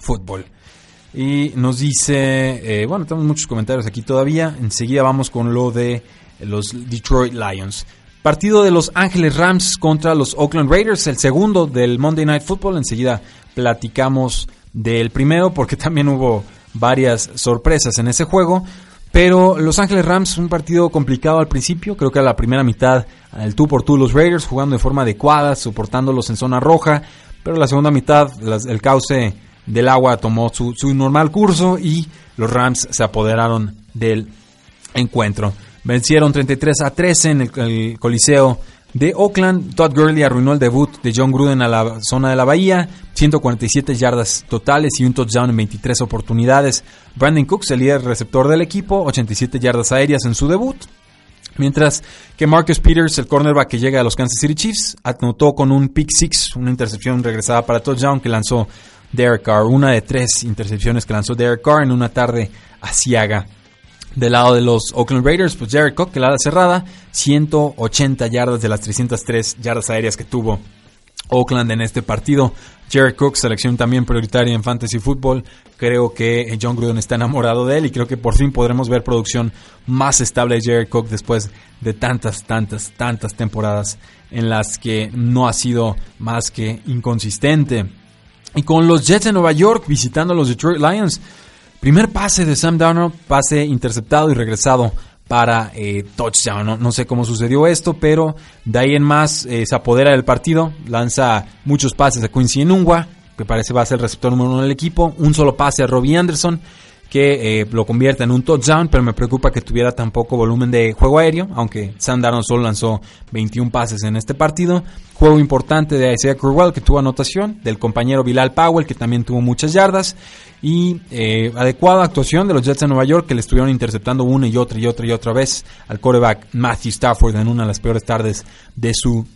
fútbol. Y nos dice, eh, bueno, tenemos muchos comentarios aquí todavía. Enseguida vamos con lo de los Detroit Lions. Partido de los Ángeles Rams contra los Oakland Raiders, el segundo del Monday Night Football. Enseguida platicamos del primero porque también hubo varias sorpresas en ese juego. Pero Los Ángeles Rams, un partido complicado al principio, creo que a la primera mitad el tú por tú los Raiders jugando de forma adecuada, soportándolos en zona roja, pero la segunda mitad el cauce del agua tomó su, normal curso y los Rams se apoderaron del encuentro. Vencieron 33 a 13 en el, Coliseo de Oakland. Todd Gurley arruinó el debut de John Gruden a la zona de la bahía. 147 yardas totales y un touchdown en 23 oportunidades. Brandon Cooks, el líder receptor del equipo, 87 yardas aéreas en su debut. Mientras que Marcus Peters, el cornerback que llega a los Kansas City Chiefs, anotó con un pick six, una intercepción regresada para touchdown que lanzó Derek Carr, una de tres intercepciones que lanzó Derek Carr en una tarde asiaga. Del lado de los Oakland Raiders, pues Jared Cook, que la cerrada, 180 yardas de las 303 yardas aéreas que tuvo Oakland en este partido. Jared Cook, selección también prioritaria en Fantasy Football. Creo que John Gruden está enamorado de él y creo que por fin podremos ver producción más estable de Jared Cook después de tantas, tantas, tantas temporadas en las que no ha sido más que inconsistente. Y con los Jets de Nueva York visitando a los Detroit Lions. Primer pase de Sam Darnold, pase interceptado y regresado para eh, touchdown. No, sé cómo sucedió esto, pero de ahí en más eh, se apodera del partido. Lanza muchos pases a Quincy Enungwa, que parece va a ser el receptor número uno del equipo. Un solo pase a Robbie Anderson que eh, lo convierte en un touchdown, pero me preocupa que tuviera tan poco volumen de juego aéreo, aunque Sam Darnold solo lanzó 21 pases en este partido. Juego importante de Isaiah Crowell, que tuvo anotación, del compañero Bilal Powell, que también tuvo muchas yardas, y eh, adecuada actuación de los Jets de Nueva York, que le estuvieron interceptando una y otra y otra y otra vez al quarterback Matthew Stafford en una de las peores tardes de su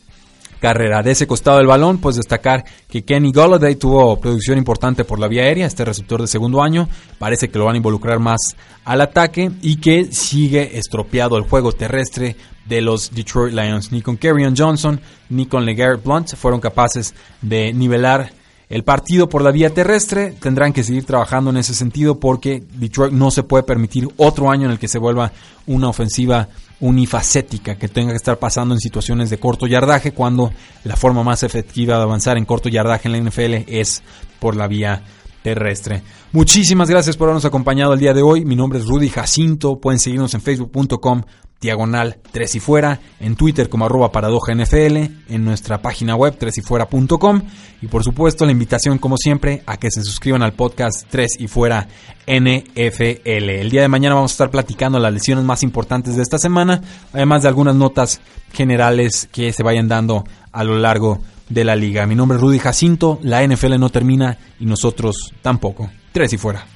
carrera. De ese costado del balón, pues destacar que Kenny Golladay tuvo producción importante por la vía aérea, este receptor de segundo año, parece que lo van a involucrar más al ataque y que sigue estropeado el juego terrestre de los Detroit Lions. Ni con Kerryon Johnson ni con LeGarrette Blunt fueron capaces de nivelar el partido por la vía terrestre tendrán que seguir trabajando en ese sentido porque Detroit no se puede permitir otro año en el que se vuelva una ofensiva unifacética que tenga que estar pasando en situaciones de corto yardaje cuando la forma más efectiva de avanzar en corto yardaje en la NFL es por la vía terrestre. Muchísimas gracias por habernos acompañado el día de hoy. Mi nombre es Rudy Jacinto. Pueden seguirnos en facebook.com diagonal 3 y fuera, en Twitter como arroba paradoja NFL, en nuestra página web 3 y fuera.com y por supuesto la invitación como siempre a que se suscriban al podcast 3 y fuera NFL. El día de mañana vamos a estar platicando las lesiones más importantes de esta semana, además de algunas notas generales que se vayan dando a lo largo de la liga. Mi nombre es Rudy Jacinto, la NFL no termina y nosotros tampoco. Tres y fuera.